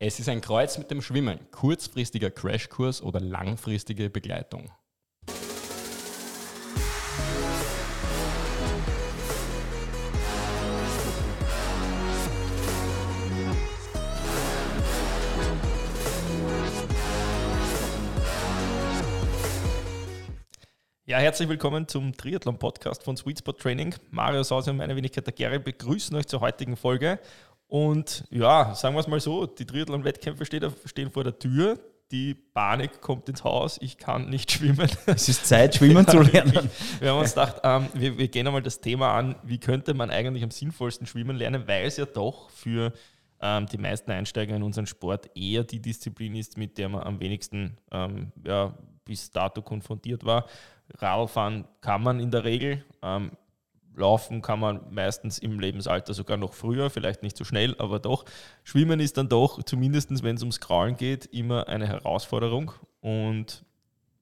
Es ist ein Kreuz mit dem Schwimmen, kurzfristiger Crashkurs oder langfristige Begleitung. Ja, herzlich willkommen zum Triathlon-Podcast von Sweet Spot Training. Mario Sause und meine Wenigkeit der Gary begrüßen euch zur heutigen Folge. Und ja, sagen wir es mal so, die Triathlon-Wettkämpfe stehen vor der Tür. Die Panik kommt ins Haus, ich kann nicht schwimmen. Es ist Zeit, schwimmen zu lernen. Wir haben uns gedacht, ähm, wir, wir gehen einmal das Thema an, wie könnte man eigentlich am sinnvollsten schwimmen lernen, weil es ja doch für ähm, die meisten Einsteiger in unseren Sport eher die Disziplin ist, mit der man am wenigsten ähm, ja, bis dato konfrontiert war. Radfahren kann man in der Regel. Laufen kann man meistens im Lebensalter sogar noch früher, vielleicht nicht so schnell, aber doch. Schwimmen ist dann doch, zumindest wenn es ums Kraulen geht, immer eine Herausforderung. Und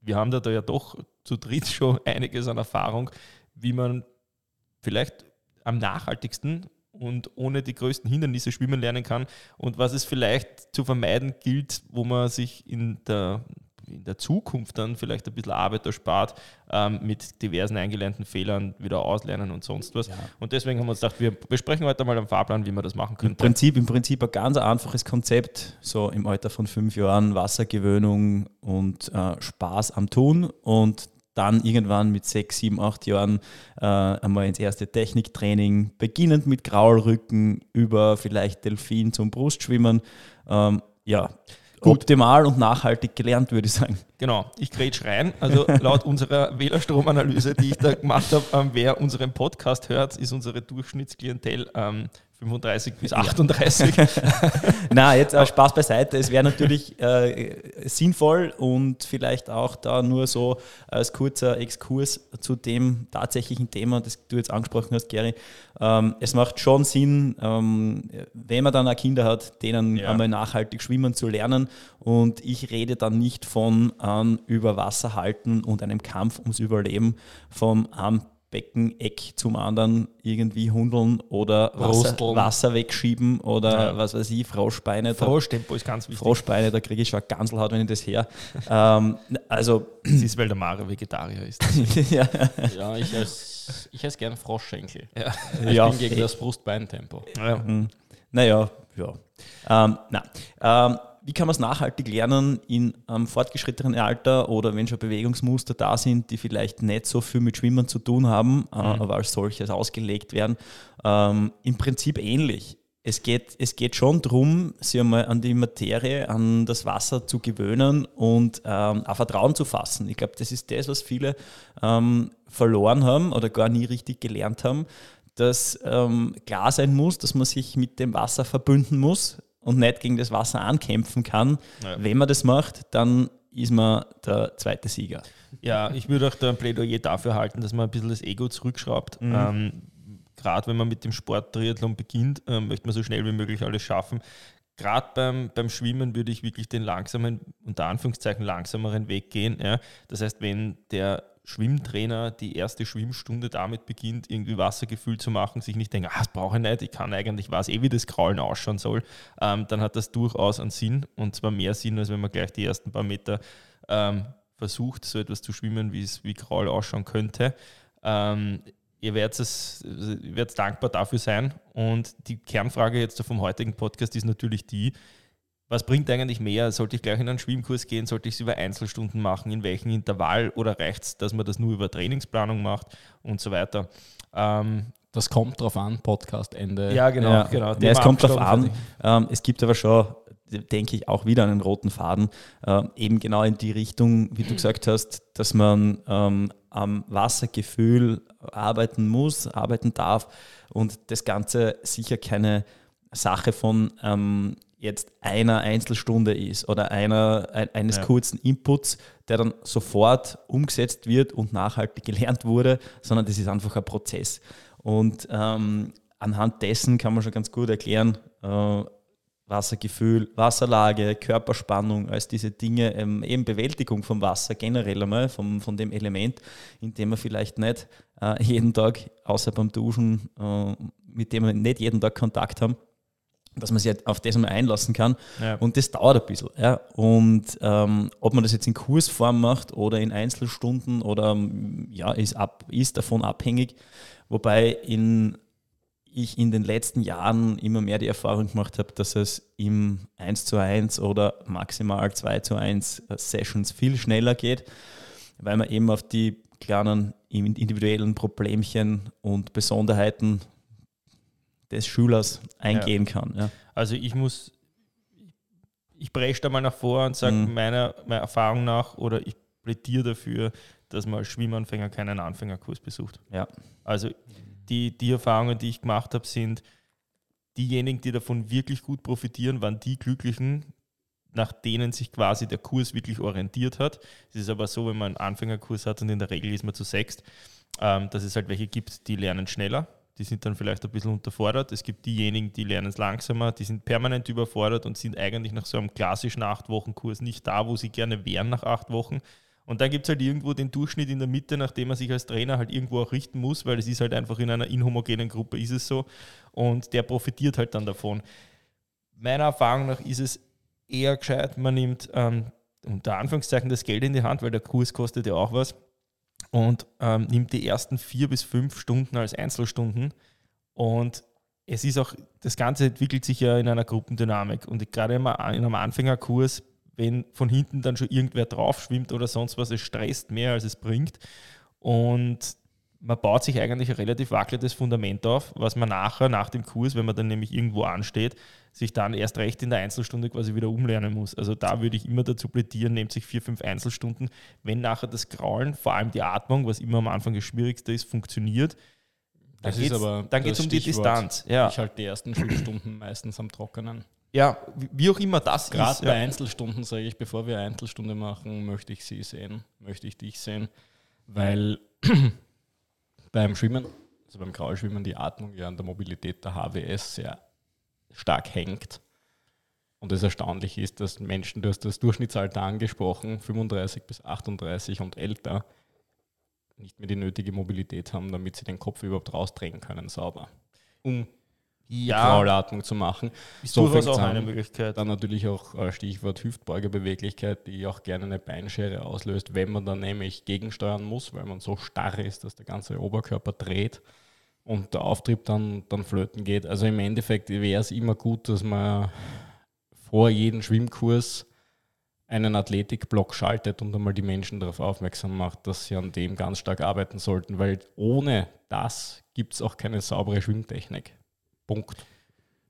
wir haben da, da ja doch zu dritt schon einiges an Erfahrung, wie man vielleicht am nachhaltigsten und ohne die größten Hindernisse schwimmen lernen kann und was es vielleicht zu vermeiden gilt, wo man sich in der in der Zukunft dann vielleicht ein bisschen Arbeit erspart, ähm, mit diversen eingelernten Fehlern wieder auslernen und sonst was. Ja. Und deswegen haben wir uns gedacht, wir besprechen heute mal am Fahrplan, wie wir das machen können. Im Prinzip, Im Prinzip ein ganz einfaches Konzept, so im Alter von fünf Jahren Wassergewöhnung und äh, Spaß am Tun und dann irgendwann mit sechs, sieben, acht Jahren äh, einmal ins erste Techniktraining, beginnend mit Graulrücken über vielleicht Delfin zum Brustschwimmen. Ähm, ja, optimal und nachhaltig gelernt, würde ich sagen. Genau, ich grätsch rein. Also laut unserer Wählerstromanalyse, die ich da gemacht habe, ähm, wer unseren Podcast hört, ist unsere Durchschnittsklientel ähm, 35 bis 38. Ja. Na, jetzt äh, Spaß beiseite. Es wäre natürlich äh, sinnvoll und vielleicht auch da nur so als kurzer Exkurs zu dem tatsächlichen Thema, das du jetzt angesprochen hast, Gary. Ähm, es macht schon Sinn, ähm, wenn man dann auch Kinder hat, denen ja. einmal nachhaltig schwimmen zu lernen. Und ich rede dann nicht von ähm, über Wasser halten und einem Kampf ums Überleben vom ähm, Beckeneck zum anderen irgendwie hundeln oder Wasser, Wasser wegschieben oder ja. was weiß ich, Froschbeine. Froschtempo ist ganz wichtig. Froschbeine, da kriege ich schon Ganselhaut, wenn ich das her. ähm, also, das ist, weil der Mare Vegetarier ist. ja. ja, ich esse, ich esse gern Froschschenkel. Ja. Ich ja. bin gegen das Brustbeintempo. Ja. Mhm. Naja, ja. Ähm, na, ähm, wie kann man es nachhaltig lernen in einem fortgeschrittenen Alter oder wenn schon Bewegungsmuster da sind, die vielleicht nicht so viel mit Schwimmen zu tun haben, äh, mhm. aber als solches ausgelegt werden? Ähm, Im Prinzip ähnlich. Es geht, es geht schon darum, sich einmal an die Materie, an das Wasser zu gewöhnen und ähm, auch Vertrauen zu fassen. Ich glaube, das ist das, was viele ähm, verloren haben oder gar nie richtig gelernt haben, dass ähm, klar sein muss, dass man sich mit dem Wasser verbünden muss, und nicht gegen das Wasser ankämpfen kann. Ja. Wenn man das macht, dann ist man der zweite Sieger. Ja, ich würde auch da ein Plädoyer dafür halten, dass man ein bisschen das Ego zurückschraubt. Mhm. Ähm, Gerade wenn man mit dem Sport Triathlon beginnt, äh, möchte man so schnell wie möglich alles schaffen. Gerade beim, beim Schwimmen würde ich wirklich den langsamen, unter Anführungszeichen langsameren Weg gehen. Ja. Das heißt, wenn der Schwimmtrainer die erste Schwimmstunde damit beginnt, irgendwie Wassergefühl zu machen, sich nicht denkt, ah, das brauche ich nicht, ich kann eigentlich, weiß eh, wie das Kraulen ausschauen soll, ähm, dann hat das durchaus einen Sinn und zwar mehr Sinn, als wenn man gleich die ersten paar Meter ähm, versucht, so etwas zu schwimmen, wie es wie Kraul ausschauen könnte. Ähm, ihr werdet, es, ihr werdet dankbar dafür sein und die Kernfrage jetzt vom heutigen Podcast ist natürlich die, was bringt eigentlich mehr? Sollte ich gleich in einen Schwimmkurs gehen? Sollte ich es über Einzelstunden machen? In welchem Intervall? Oder reicht es, dass man das nur über Trainingsplanung macht und so weiter? Ähm, das kommt drauf an, Podcast Ende. Ja, genau. Ja, genau. Ja, es kommt drauf an. Ähm, es gibt aber schon, denke ich, auch wieder einen roten Faden, ähm, eben genau in die Richtung, wie du gesagt hast, dass man ähm, am Wassergefühl arbeiten muss, arbeiten darf und das Ganze sicher keine Sache von ähm, jetzt einer Einzelstunde ist oder einer, eines ja. kurzen Inputs, der dann sofort umgesetzt wird und nachhaltig gelernt wurde, sondern das ist einfach ein Prozess. Und ähm, anhand dessen kann man schon ganz gut erklären, äh, Wassergefühl, Wasserlage, Körperspannung, als diese Dinge, ähm, eben Bewältigung vom Wasser generell einmal, vom, von dem Element, in dem wir vielleicht nicht äh, jeden Tag, außer beim Duschen, äh, mit dem wir nicht jeden Tag Kontakt haben, dass man sich halt auf das mal einlassen kann. Ja. Und das dauert ein bisschen. Ja. Und ähm, ob man das jetzt in Kursform macht oder in Einzelstunden oder ja, ist, ab, ist davon abhängig. Wobei in, ich in den letzten Jahren immer mehr die Erfahrung gemacht habe, dass es im 1 zu 1 oder maximal 2 zu 1 Sessions viel schneller geht, weil man eben auf die kleinen individuellen Problemchen und Besonderheiten des Schülers eingehen ja. kann. Ja. Also ich muss, ich breche da mal nach vor und sage mhm. meiner, meiner Erfahrung nach oder ich plädiere dafür, dass man als Schwimmanfänger keinen Anfängerkurs besucht. Ja. Also die, die Erfahrungen, die ich gemacht habe, sind diejenigen, die davon wirklich gut profitieren, waren die Glücklichen, nach denen sich quasi der Kurs wirklich orientiert hat. Es ist aber so, wenn man einen Anfängerkurs hat und in der Regel ist man zu sechst, ähm, dass es halt welche gibt, die lernen schneller die sind dann vielleicht ein bisschen unterfordert. Es gibt diejenigen, die lernen es langsamer, die sind permanent überfordert und sind eigentlich nach so einem klassischen Acht-Wochen-Kurs nicht da, wo sie gerne wären nach acht Wochen. Und dann gibt es halt irgendwo den Durchschnitt in der Mitte, nachdem man sich als Trainer halt irgendwo auch richten muss, weil es ist halt einfach in einer inhomogenen Gruppe ist es so. Und der profitiert halt dann davon. Meiner Erfahrung nach ist es eher gescheit, man nimmt ähm, unter Anführungszeichen das Geld in die Hand, weil der Kurs kostet ja auch was und ähm, nimmt die ersten vier bis fünf Stunden als Einzelstunden. Und es ist auch, das Ganze entwickelt sich ja in einer Gruppendynamik. Und gerade in einem Anfängerkurs, wenn von hinten dann schon irgendwer drauf schwimmt oder sonst was, es stresst mehr, als es bringt. Und man baut sich eigentlich ein relativ wackeliges Fundament auf, was man nachher, nach dem Kurs, wenn man dann nämlich irgendwo ansteht, sich dann erst recht in der Einzelstunde quasi wieder umlernen muss. Also da würde ich immer dazu plädieren, nehmt sich vier, fünf Einzelstunden, wenn nachher das Kraulen, vor allem die Atmung, was immer am Anfang das Schwierigste ist, funktioniert, dann geht es um die Distanz. Ja. Ich halte die ersten Schulstunden meistens am Trockenen. Ja, wie auch immer das Gerade ist. Gerade bei ja. Einzelstunden sage ich, bevor wir Einzelstunde machen, möchte ich sie sehen, möchte ich dich sehen, weil beim Schwimmen, also beim Kraulschwimmen, die Atmung ja an der Mobilität der HWS sehr stark hängt. Und es erstaunlich ist, dass Menschen, du hast das Durchschnittsalter angesprochen, 35 bis 38 und älter, nicht mehr die nötige Mobilität haben, damit sie den Kopf überhaupt rausdrehen können, sauber. Um ja, Kraulatmung zu machen. Ist so durchaus auch eine Möglichkeit. Dann natürlich auch äh, Stichwort Hüftbeugerbeweglichkeit, die auch gerne eine Beinschere auslöst, wenn man dann nämlich gegensteuern muss, weil man so starr ist, dass der ganze Oberkörper dreht und der Auftrieb dann, dann flöten geht. Also im Endeffekt wäre es immer gut, dass man vor jedem Schwimmkurs einen Athletikblock schaltet und einmal die Menschen darauf aufmerksam macht, dass sie an dem ganz stark arbeiten sollten, weil ohne das gibt es auch keine saubere Schwimmtechnik. Punkt.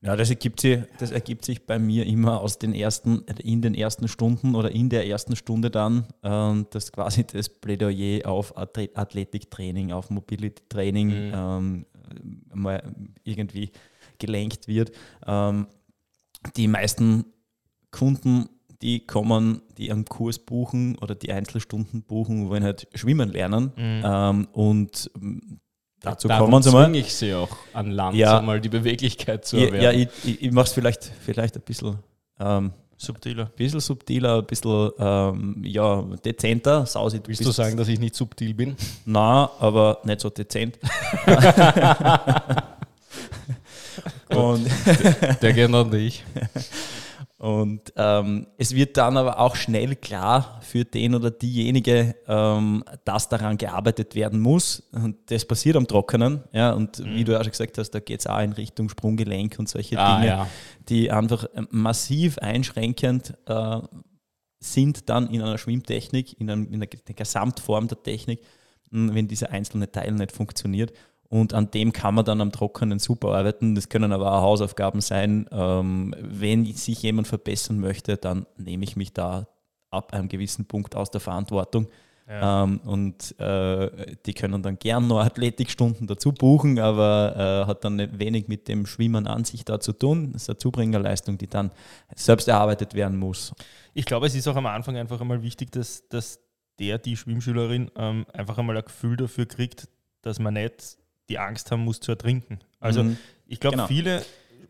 Ja, das ergibt, sich, das ergibt sich bei mir immer aus den ersten, in den ersten Stunden oder in der ersten Stunde dann, ähm, dass quasi das Plädoyer auf Athletiktraining, auf Mobility-Training mhm. ähm, mal irgendwie gelenkt wird. Ähm, die meisten Kunden, die kommen, die einen Kurs buchen oder die Einzelstunden buchen, wollen halt schwimmen lernen. Mhm. Ähm, und Dazu Darum kommen sie mal. ich sie auch an Land, ja, um mal die Beweglichkeit zu erwerben. Ja, ich, ich, ich mache es vielleicht, vielleicht ein bisschen ähm, subtiler. Ein bisschen subtiler, ein bisschen ähm, ja, dezenter. Sausi, Willst du sagen, dass ich nicht subtil bin? Nein, aber nicht so dezent. Und der, der geht an dich. Und ähm, es wird dann aber auch schnell klar für den oder diejenige, ähm, dass daran gearbeitet werden muss. Und das passiert am Trockenen. Ja, und mhm. wie du ja schon gesagt hast, da geht es auch in Richtung Sprunggelenk und solche ah, Dinge, ja. die einfach ähm, massiv einschränkend äh, sind dann in einer Schwimmtechnik, in, einem, in der Gesamtform der Technik, wenn dieser einzelne Teil nicht funktioniert. Und an dem kann man dann am Trockenen super arbeiten. Das können aber auch Hausaufgaben sein. Ähm, wenn sich jemand verbessern möchte, dann nehme ich mich da ab einem gewissen Punkt aus der Verantwortung. Ja. Ähm, und äh, die können dann gern noch Athletikstunden dazu buchen, aber äh, hat dann wenig mit dem Schwimmen an sich da zu tun. Das ist eine Zubringerleistung, die dann selbst erarbeitet werden muss. Ich glaube, es ist auch am Anfang einfach einmal wichtig, dass, dass der, die Schwimmschülerin ähm, einfach einmal ein Gefühl dafür kriegt, dass man nicht die Angst haben muss zu ertrinken. Also mhm. ich glaube, genau. viele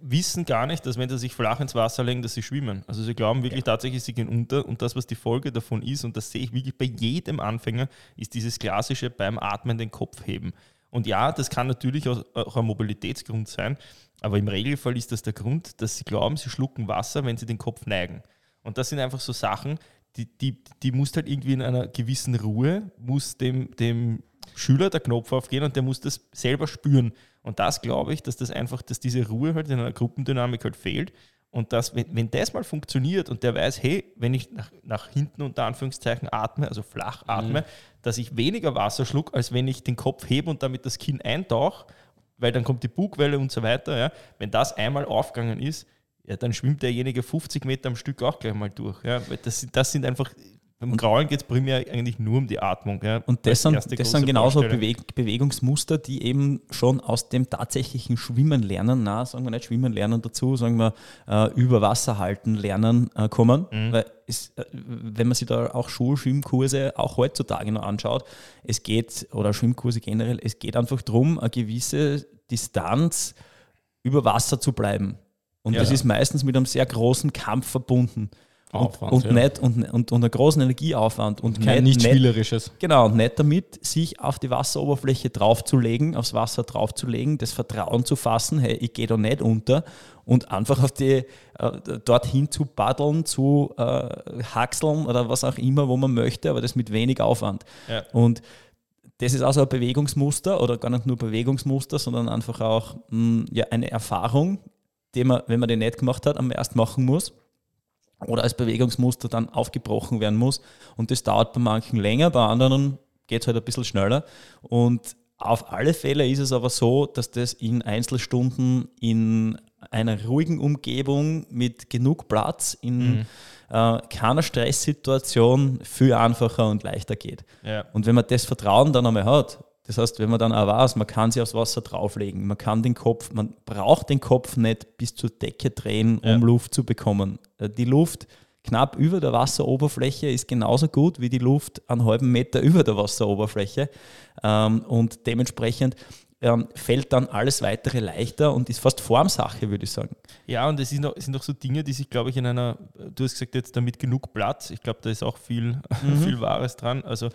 wissen gar nicht, dass wenn sie sich flach ins Wasser legen, dass sie schwimmen. Also sie glauben wirklich ja. tatsächlich, sie gehen unter und das, was die Folge davon ist, und das sehe ich wirklich bei jedem Anfänger, ist dieses klassische beim Atmen den Kopf heben. Und ja, das kann natürlich auch, auch ein Mobilitätsgrund sein, Aber im Regelfall ist das der Grund, dass sie glauben, sie schlucken Wasser, wenn sie den Kopf neigen. Und das sind einfach so Sachen, die, die, die muss halt irgendwie in einer gewissen Ruhe, muss dem, dem Schüler der Knopf aufgehen und der muss das selber spüren. Und das glaube ich, dass das einfach, dass diese Ruhe halt in einer Gruppendynamik halt fehlt. Und dass, wenn, wenn das mal funktioniert und der weiß, hey, wenn ich nach, nach hinten unter Anführungszeichen atme, also flach atme, mhm. dass ich weniger Wasser schluck, als wenn ich den Kopf hebe und damit das Kinn eintauche, weil dann kommt die Bugwelle und so weiter. Ja. Wenn das einmal aufgegangen ist, ja, dann schwimmt derjenige 50 Meter am Stück auch gleich mal durch. Ja. Das, das sind einfach beim Grauen geht es primär eigentlich nur um die Atmung. Ja. Und das sind, das sind genauso Beweg Bewegungsmuster, die eben schon aus dem tatsächlichen Schwimmen lernen, na, sagen wir nicht Schwimmen lernen dazu, sagen wir äh, über Wasser halten lernen äh, kommen. Mhm. Weil es, äh, wenn man sich da auch Schulschwimmkurse auch heutzutage noch anschaut, es geht, oder Schwimmkurse generell, es geht einfach darum, eine gewisse Distanz über Wasser zu bleiben. Und ja, das ist meistens mit einem sehr großen Kampf verbunden. Aufwand, und, und, ja. nicht, und, und, und einen großen Energieaufwand. Und Kein nicht, Spielerisches. Genau, und nicht damit, sich auf die Wasseroberfläche draufzulegen, aufs Wasser draufzulegen, das Vertrauen zu fassen, hey, ich gehe da nicht unter und einfach auf die, äh, dorthin zu paddeln, zu äh, haxeln oder was auch immer, wo man möchte, aber das mit wenig Aufwand. Ja. Und das ist also ein Bewegungsmuster oder gar nicht nur Bewegungsmuster, sondern einfach auch mh, hm, ja, eine Erfahrung, die man, wenn man die nicht gemacht hat, am erst machen muss oder als Bewegungsmuster dann aufgebrochen werden muss. Und das dauert bei manchen länger, bei anderen geht es halt ein bisschen schneller. Und auf alle Fälle ist es aber so, dass das in Einzelstunden in einer ruhigen Umgebung mit genug Platz in mhm. äh, keiner Stresssituation viel einfacher und leichter geht. Ja. Und wenn man das Vertrauen dann einmal hat, das heißt, wenn man dann auch weiß, man kann sich aufs Wasser drauflegen, man kann den Kopf, man braucht den Kopf nicht bis zur Decke drehen, um ja. Luft zu bekommen. Äh, die Luft knapp über der Wasseroberfläche ist genauso gut wie die Luft einen halben Meter über der Wasseroberfläche. Ähm, und dementsprechend ähm, fällt dann alles weitere leichter und ist fast Formsache, würde ich sagen. Ja, und es sind auch, sind auch so Dinge, die sich, glaube ich, in einer, du hast gesagt, jetzt damit genug Platz, ich glaube, da ist auch viel, mhm. viel Wahres dran. Also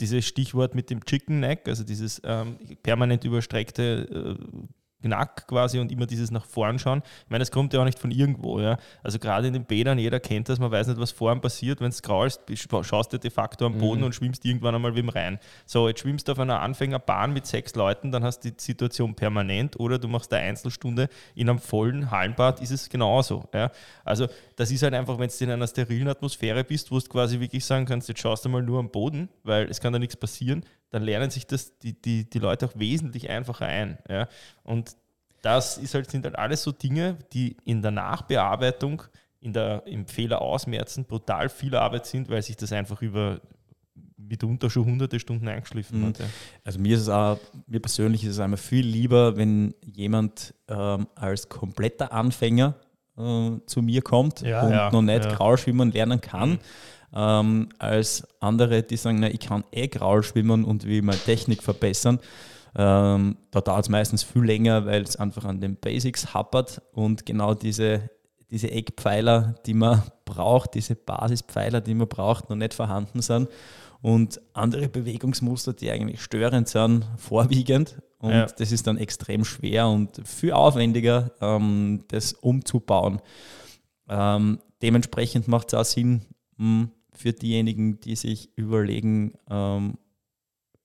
dieses Stichwort mit dem Chicken Neck, also dieses ähm, permanent überstreckte äh, Knack quasi und immer dieses nach vorn schauen. Ich meine, das kommt ja auch nicht von irgendwo. Ja? Also gerade in den Bädern, jeder kennt das, man weiß nicht, was vorn passiert. Wenn es graust, schaust du de facto am Boden mhm. und schwimmst irgendwann einmal wem rein. So, jetzt schwimmst du auf einer Anfängerbahn mit sechs Leuten, dann hast du die Situation permanent oder du machst eine Einzelstunde in einem vollen Hallenbad, ist es genauso. Ja? Also das ist halt einfach, wenn du in einer sterilen Atmosphäre bist, wo du quasi wirklich sagen kannst, jetzt schaust du mal nur am Boden, weil es kann da nichts passieren, dann lernen sich das die, die, die Leute auch wesentlich einfacher ein. Ja? Und das ist halt, sind halt alles so Dinge, die in der Nachbearbeitung, in der, im Fehler ausmerzen brutal viel Arbeit sind, weil sich das einfach über mitunter schon hunderte Stunden eingeschliffen mhm. hat. Ja. Also mir ist es auch, mir persönlich ist es einmal viel lieber, wenn jemand ähm, als kompletter Anfänger äh, zu mir kommt ja, und ja, noch nicht ja. Graulschwimmen lernen kann. Mhm ähm, als andere, die sagen, na, ich kann eh Graul schwimmen und will meine Technik verbessern. Ähm, da dauert es meistens viel länger, weil es einfach an den Basics happert und genau diese, diese Eckpfeiler, die man braucht, diese Basispfeiler, die man braucht, noch nicht vorhanden sind. Und andere Bewegungsmuster, die eigentlich störend sind, vorwiegend. Und ja. das ist dann extrem schwer und viel aufwendiger, ähm, das umzubauen. Ähm, dementsprechend macht es auch Sinn, mh, für diejenigen, die sich überlegen, ähm,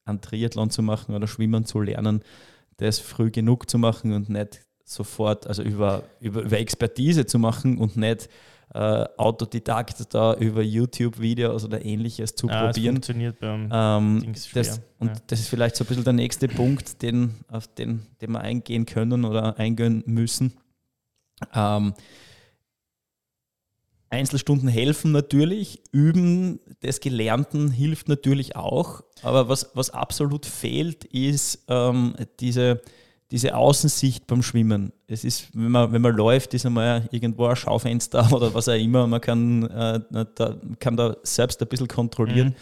einen Triathlon zu machen oder Schwimmen zu lernen, das früh genug zu machen und nicht sofort, also über, über, über Expertise zu machen und nicht äh, Autodidakt da über YouTube-Videos oder ähnliches zu ah, probieren. Das funktioniert beim ähm, das, Und ja. das ist vielleicht so ein bisschen der nächste Punkt, den, auf den, den wir eingehen können oder eingehen müssen. Ähm, Einzelstunden helfen natürlich, Üben des Gelernten hilft natürlich auch, aber was, was absolut fehlt, ist ähm, diese, diese Außensicht beim Schwimmen. Es ist, wenn man, wenn man läuft, ist einmal irgendwo ein Schaufenster oder was auch immer, man kann, äh, da, kann da selbst ein bisschen kontrollieren. Mhm.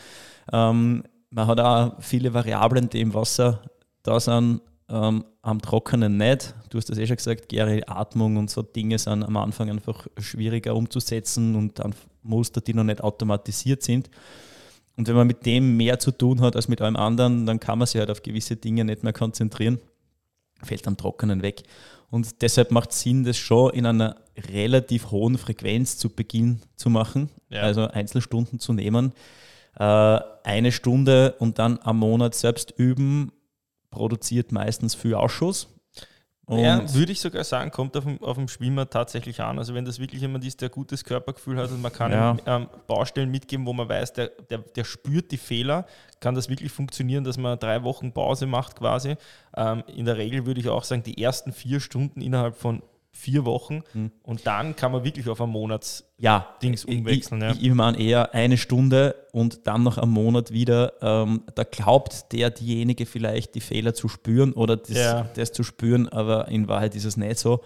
Ähm, man hat auch viele Variablen, die im Wasser da sind, ähm, am Trockenen nicht. Du hast das eh schon gesagt, Gary, Atmung und so Dinge sind am Anfang einfach schwieriger umzusetzen und dann Muster, die noch nicht automatisiert sind. Und wenn man mit dem mehr zu tun hat als mit allem anderen, dann kann man sich halt auf gewisse Dinge nicht mehr konzentrieren. fällt am Trockenen weg. Und deshalb macht es Sinn, das schon in einer relativ hohen Frequenz zu Beginn zu machen, ja. also Einzelstunden zu nehmen. Äh, eine Stunde und dann am Monat selbst üben, produziert meistens viel Ausschuss. Und ja, würde ich sogar sagen, kommt auf dem, auf dem Schwimmer tatsächlich an. Also wenn das wirklich jemand ist, der gutes Körpergefühl hat und man kann ja. ihm, ähm, Baustellen mitgeben, wo man weiß, der, der, der spürt die Fehler, kann das wirklich funktionieren, dass man drei Wochen Pause macht quasi. Ähm, in der Regel würde ich auch sagen, die ersten vier Stunden innerhalb von vier Wochen hm. und dann kann man wirklich auf ein Monats ja, Dings umwechseln. Ich, ja. ich, ich meine eher eine Stunde und dann noch am Monat wieder. Ähm, da glaubt der, diejenige vielleicht die Fehler zu spüren oder das, ja. das zu spüren, aber in Wahrheit ist es nicht so.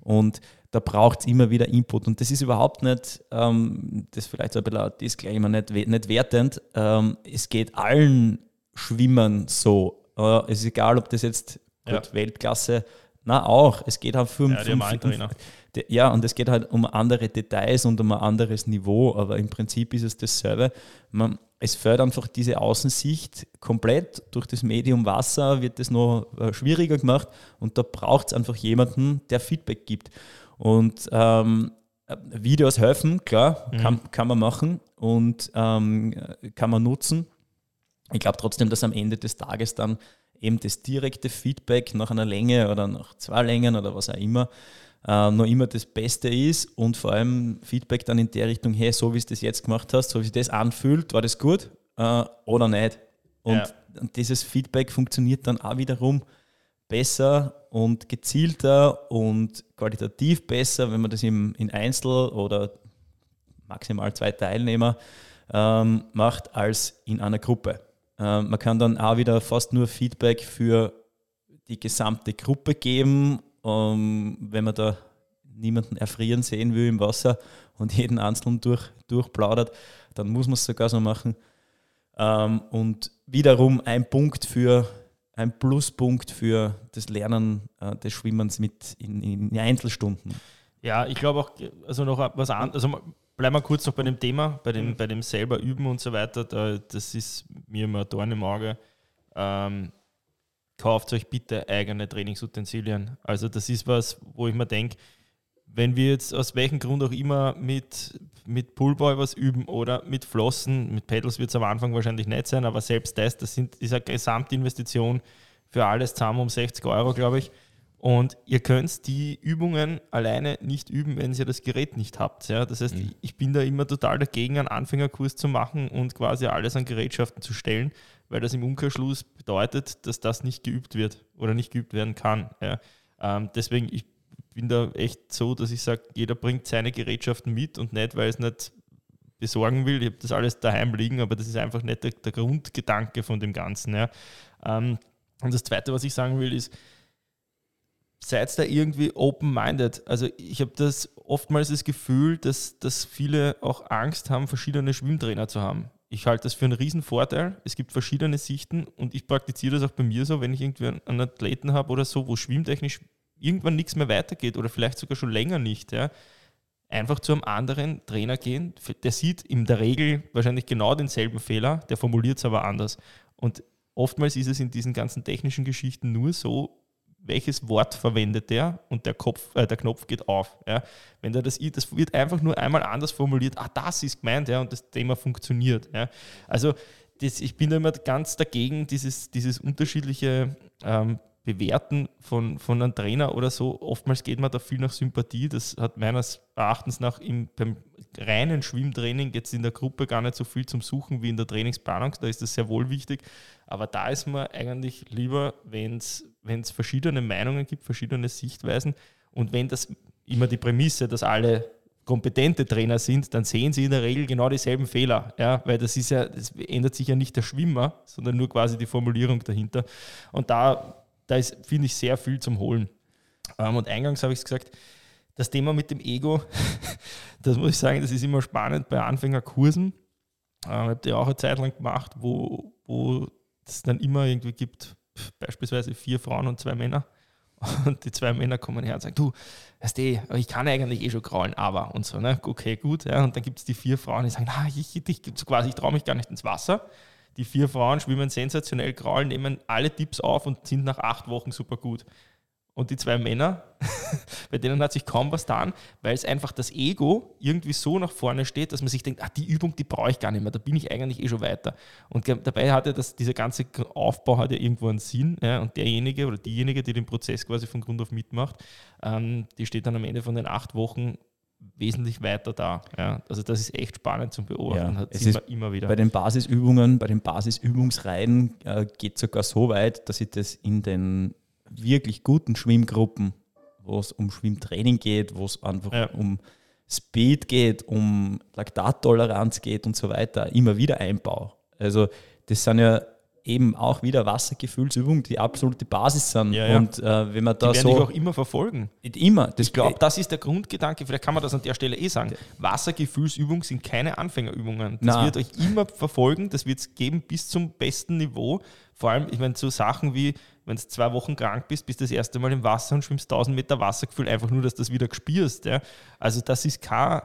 Und da braucht es immer wieder Input. Und das ist überhaupt nicht, ähm, das vielleicht so ein bisschen ein Disclaimer, nicht, nicht wertend. Ähm, es geht allen Schwimmern so. Äh, es ist egal, ob das jetzt ja. Weltklasse na, auch. Es geht halt für, ja, für, für, ja, und es geht halt um andere Details und um ein anderes Niveau, aber im Prinzip ist es dasselbe. Man, es fördert einfach diese Außensicht komplett. Durch das Medium Wasser wird es noch äh, schwieriger gemacht und da braucht es einfach jemanden, der Feedback gibt. Und ähm, Videos helfen, klar, mhm. kann, kann man machen und ähm, kann man nutzen. Ich glaube trotzdem, dass am Ende des Tages dann eben das direkte Feedback nach einer Länge oder nach zwei Längen oder was auch immer äh, noch immer das Beste ist und vor allem Feedback dann in der Richtung, hey, so wie du das jetzt gemacht hast, so wie sich das anfühlt, war das gut äh, oder nicht? Und, ja. dieses Feedback funktioniert dann auch wiederum besser und gezielter und qualitativ besser, wenn man das im, in Einzel oder maximal zwei Teilnehmer ähm, macht, als in einer Gruppe. Ähm, man kann dann auch wieder fast nur Feedback für die gesamte Gruppe geben, um, wenn man da niemanden erfrieren sehen will im Wasser und jeden Einzelnen durch, durchplaudert, dann muss man es sogar so machen. Ähm, und wiederum ein Punkt für ein Pluspunkt für das Lernen äh, des Schwimmens mit in, in Einzelstunden. Ja, ich glaube auch, also noch was anderes, also bleiben wir kurz noch bei dem Thema, bei dem, mhm. bei dem selber üben und so weiter. Da, das ist mir immer ein Dorn im Auge. Ähm, kauft euch bitte eigene Trainingsutensilien. Also das ist was, wo ich mir denke, wenn wir jetzt aus welchem Grund auch immer mit, mit Pullboy was üben oder mit Flossen, mit Pedals wird es am Anfang wahrscheinlich nicht sein, aber selbst das, das sind, ist eine Gesamtinvestition für alles zusammen um 60 Euro, glaube ich. Und ihr könnt die Übungen alleine nicht üben, wenn ihr das Gerät nicht habt. Ja? Das heißt, mhm. ich bin da immer total dagegen, einen Anfängerkurs zu machen und quasi alles an Gerätschaften zu stellen, weil das im Umkehrschluss bedeutet, dass das nicht geübt wird oder nicht geübt werden kann. Ja? Ähm, deswegen, ich bin da echt so, dass ich sage, jeder bringt seine Gerätschaften mit und nicht, weil es nicht besorgen will. Ich habe das alles daheim liegen, aber das ist einfach nicht der, der Grundgedanke von dem Ganzen. Ja? Ähm, und das Zweite, was ich sagen will, ist, seid da irgendwie open-minded. Also ich habe das oftmals das Gefühl, dass, dass viele auch Angst haben, verschiedene Schwimmtrainer zu haben. Ich halte das für einen riesen Vorteil. Es gibt verschiedene Sichten und ich praktiziere das auch bei mir so, wenn ich irgendwie einen Athleten habe oder so, wo schwimmtechnisch irgendwann nichts mehr weitergeht oder vielleicht sogar schon länger nicht, ja, einfach zu einem anderen Trainer gehen. Der sieht in der Regel wahrscheinlich genau denselben Fehler, der formuliert es aber anders. Und oftmals ist es in diesen ganzen technischen Geschichten nur so, welches Wort verwendet der und der, Kopf, äh, der Knopf geht auf. Ja. Wenn der das, das wird einfach nur einmal anders formuliert, ah, das ist gemeint, ja, und das Thema funktioniert. Ja. Also das, ich bin da immer ganz dagegen, dieses, dieses unterschiedliche ähm, Bewerten von, von einem Trainer oder so. Oftmals geht man da viel nach Sympathie. Das hat meines Erachtens nach im, beim reinen Schwimmtraining jetzt in der Gruppe gar nicht so viel zum Suchen wie in der Trainingsplanung. Da ist das sehr wohl wichtig. Aber da ist mir eigentlich lieber, wenn es verschiedene Meinungen gibt, verschiedene Sichtweisen und wenn das immer die Prämisse, dass alle kompetente Trainer sind, dann sehen sie in der Regel genau dieselben Fehler. Ja, weil das ist ja, das ändert sich ja nicht der Schwimmer, sondern nur quasi die Formulierung dahinter. Und da da ist, finde ich, sehr viel zum Holen. Ähm, und eingangs habe ich es gesagt, das Thema mit dem Ego, das muss ich sagen, das ist immer spannend bei Anfängerkursen. Ähm, ich habe die auch eine Zeit lang gemacht, wo, wo es dann immer irgendwie gibt, beispielsweise vier Frauen und zwei Männer. Und die zwei Männer kommen her und sagen, du, weißt du, ich kann eigentlich eh schon kraulen, aber und so, ne? Okay, gut. Ja. Und dann gibt es die vier Frauen, die sagen, na, ich, ich, quasi, ich traue mich gar nicht ins Wasser. Die vier Frauen schwimmen sensationell graul, nehmen alle Tipps auf und sind nach acht Wochen super gut. Und die zwei Männer, bei denen hat sich kaum was getan, weil es einfach das Ego irgendwie so nach vorne steht, dass man sich denkt, ah, die Übung, die brauche ich gar nicht mehr, da bin ich eigentlich eh schon weiter. Und dabei hat ja das, dieser ganze Aufbau hat ja irgendwo einen Sinn ja, und derjenige oder diejenige, die den Prozess quasi von Grund auf mitmacht, ähm, die steht dann am Ende von den acht Wochen wesentlich weiter da. Ja. Also das ist echt spannend zum Beobachten. Ja, es immer, immer, wieder. Bei den Basisübungen, bei den Basisübungsreihen äh, geht sogar so weit, dass ich das in den wirklich guten Schwimmgruppen, wo es um Schwimmtraining geht, wo es einfach ja. um Speed geht, um Laktattoleranz geht und so weiter, immer wieder einbaue. Also das sind ja eben auch wieder Wassergefühlsübungen, die absolute Basis sind. Ja, ja. Und äh, wenn man da die werden so. auch immer verfolgen. Immer. Das ich glaube, das ist der Grundgedanke, vielleicht kann man das an der Stelle eh sagen. Wassergefühlsübungen sind keine Anfängerübungen. Das Nein. wird euch immer verfolgen, das wird es geben bis zum besten Niveau. Vor allem, ich meine, so Sachen wie, wenn du zwei Wochen krank bist, bist du das erste Mal im Wasser und schwimmst 1000 Meter Wassergefühl, einfach nur, dass du das wieder gespürst. Ja? Also das ist kein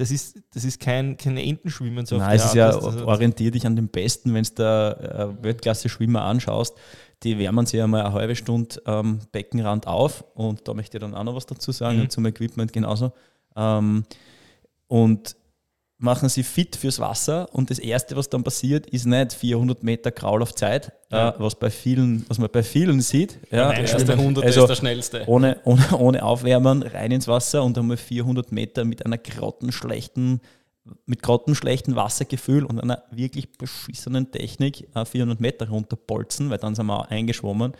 das ist, das ist kein, kein Entenschwimmen. So Nein, es ist ja, orientiert dich an den Besten, wenn du da äh, Weltklasse-Schwimmer anschaust, die wärmen sich einmal eine halbe Stunde am Beckenrand auf und da möchte ich dann auch noch was dazu sagen, mhm. zum Equipment genauso. Ähm, und machen sie fit fürs Wasser und das Erste, was dann passiert, ist nicht 400 Meter Kraul auf Zeit, ja. äh, was, bei vielen, was man bei vielen sieht. Ja, der erste 100 also ist der schnellste. Ohne, ohne, ohne Aufwärmen rein ins Wasser und einmal 400 Meter mit einer grottenschlechten mit grottenschlechten Wassergefühl und einer wirklich beschissenen Technik äh, 400 Meter runterpolzen, weil dann sind wir auch eingeschwommen,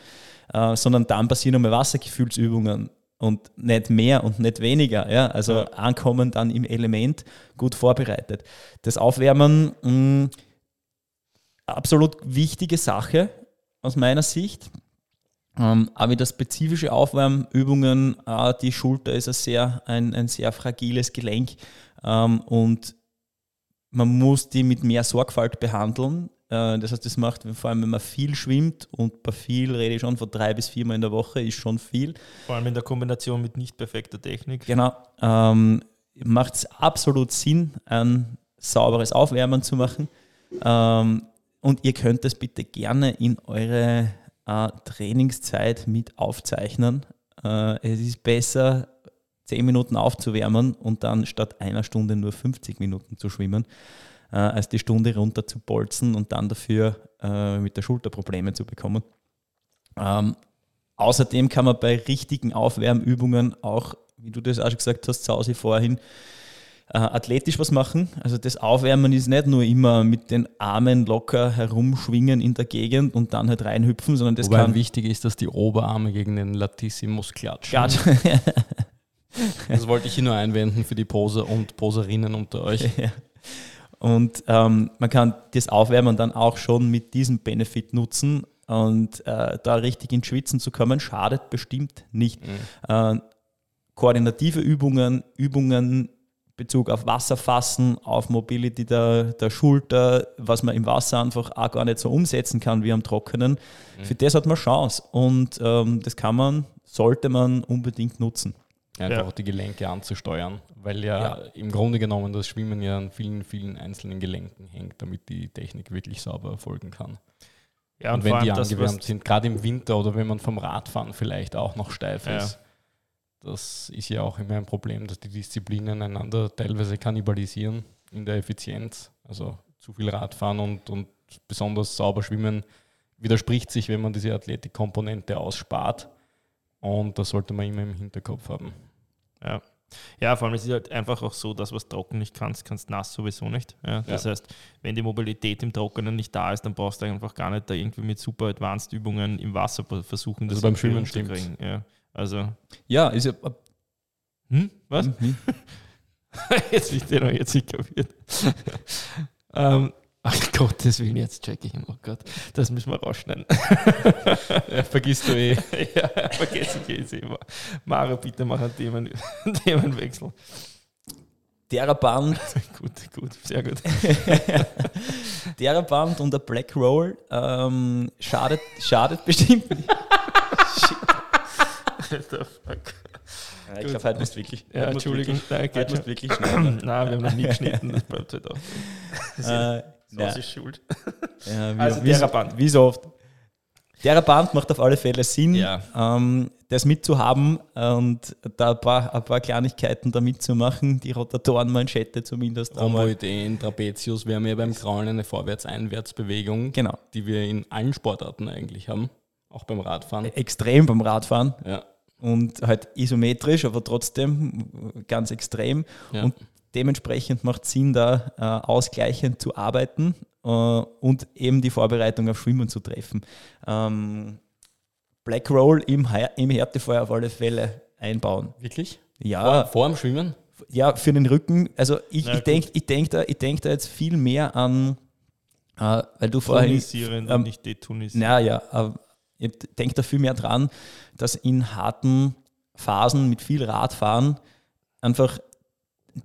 äh, sondern dann passieren einmal Wassergefühlsübungen und nicht mehr und nicht weniger. Ja? Also ja. ankommen dann im Element gut vorbereitet. Das Aufwärmen, mh, mm, absolut wichtige Sache aus meiner Sicht. Ähm, aber das spezifische Aufwärmübungen, äh, die Schulter ist ein sehr, ein, ein sehr fragiles Gelenk ähm, und man muss die mit mehr Sorgfalt behandeln. Äh, das heißt, das macht, vor allem wenn man viel schwimmt und bei viel rede ich schon von drei bis viermal in der Woche, ist schon viel. Vor allem in der Kombination mit nicht perfekter Technik. Genau. Ähm, macht es absolut Sinn, ein sauberes Aufwärmen zu machen. Ähm, und ihr könnt das bitte gerne in eure äh, Trainingszeit mit aufzeichnen. Äh, es ist besser, 10 Minuten aufzuwärmen und dann statt einer Stunde nur 50 Minuten zu schwimmen äh, als die Stunde runter zu bolzen und dann dafür äh, mit der Schulter Probleme zu bekommen. Ähm, außerdem kann man bei richtigen Aufwärmübungen auch, wie du das auch schon gesagt hast, zu Hause vorhin, äh, athletisch was machen. Also das Aufwärmen ist nicht nur immer mit den Armen locker herumschwingen in der Gegend und dann halt reinhüpfen, sondern das Wobei kann... wichtig ist, dass die Oberarme gegen den Latissimus klatschen. Klatschen. das wollte ich hier nur einwenden für die Poser und Poserinnen unter euch. Ja. Und ähm, man kann das Aufwärmen dann auch schon mit diesem Benefit nutzen. Und äh, da richtig ins Schwitzen zu kommen, schadet bestimmt nicht. Mhm. Äh, koordinative Übungen, Übungen Bezug auf Wasserfassen, auf Mobility der, der Schulter, was man im Wasser einfach auch gar nicht so umsetzen kann wie am Trockenen. Mhm. Für das hat man Chance und ähm, das kann man, sollte man unbedingt nutzen einfach ja. auch die Gelenke anzusteuern, weil ja, ja, im Grunde genommen das Schwimmen ja an vielen, vielen einzelnen Gelenken hängt, damit die Technik wirklich sauber erfolgen kann. Ja, und, und wenn die angewärmt sind, gerade im Winter oder wenn man vom Radfahren vielleicht auch noch steif ja. ist, das ist ja auch immer ein Problem, dass die Disziplinen einander teilweise kannibalisieren in der Effizienz. Also zu viel Radfahren und, und besonders sauber schwimmen widerspricht sich, wenn man diese Athletikkomponente ausspart. Und das sollte man immer im Hinterkopf haben. Ja. Ja, vor allem ist es halt einfach auch so, dass was trocken nicht kannst, kannst nass sowieso nicht. Ja, das ja. heißt, wenn die Mobilität im Trockenen nicht da ist, dann brauchst du einfach gar nicht da irgendwie mit super Advanced Übungen im Wasser versuchen, das also beim Schwimmen zu kriegen. Ja, also. Ja, ist ja. Hm? Was? Hm? jetzt ich noch jetzt nicht kapiert. ähm, Ach Gottes Willen, jetzt check ich ihn. Oh Gott, das müssen wir rausschneiden. ja, vergisst du eh. ja, vergesse ich eh immer. Mario, bitte mach einen Themen, Themenwechsel. Band. gut, gut, sehr gut. Band und der Black Roll ähm, schadet, schadet bestimmt nicht. Alter, fuck. Ja, ich glaube, heute musst wirklich. Ja, Entschuldigung, wirklich, heute musst wirklich schneiden. Nein, wir haben noch nie geschnitten, das bleibt halt auch. So ja. ist schuld. Ja, wie, also wie, so, wie so oft. Theraband macht auf alle Fälle Sinn, Ja. ähm, das mitzuhaben und da ein paar, ein paar Kleinigkeiten da mitzumachen, die Rotatorenmanschette zumindest. Rhomboideen, Trapezius, wir haben ja beim Kraulen eine Vorwärts-Einwärts-Bewegung, Genau. die wir in allen Sportarten eigentlich haben, auch beim Radfahren. Extrem beim Radfahren Ja, und halt isometrisch, aber trotzdem ganz extrem. ja. Und dementsprechend macht Sinn, da äh, ausgleichend zu arbeiten äh, und eben die Vorbereitung auf Schwimmen zu treffen. Ähm, Black Roll im, im Härtefeuer auf alle Fälle einbauen. Wirklich? Ja, Vor, vor dem Schwimmen? ja, für den Rücken. Also ich, ich denke ich denk da, ich denk da jetzt viel mehr an, äh, weil du vorhin Tonisieren ähm, und nicht detonisieren. naja, äh, ich denke da viel mehr dran, dass in harten Phasen mit viel Radfahren einfach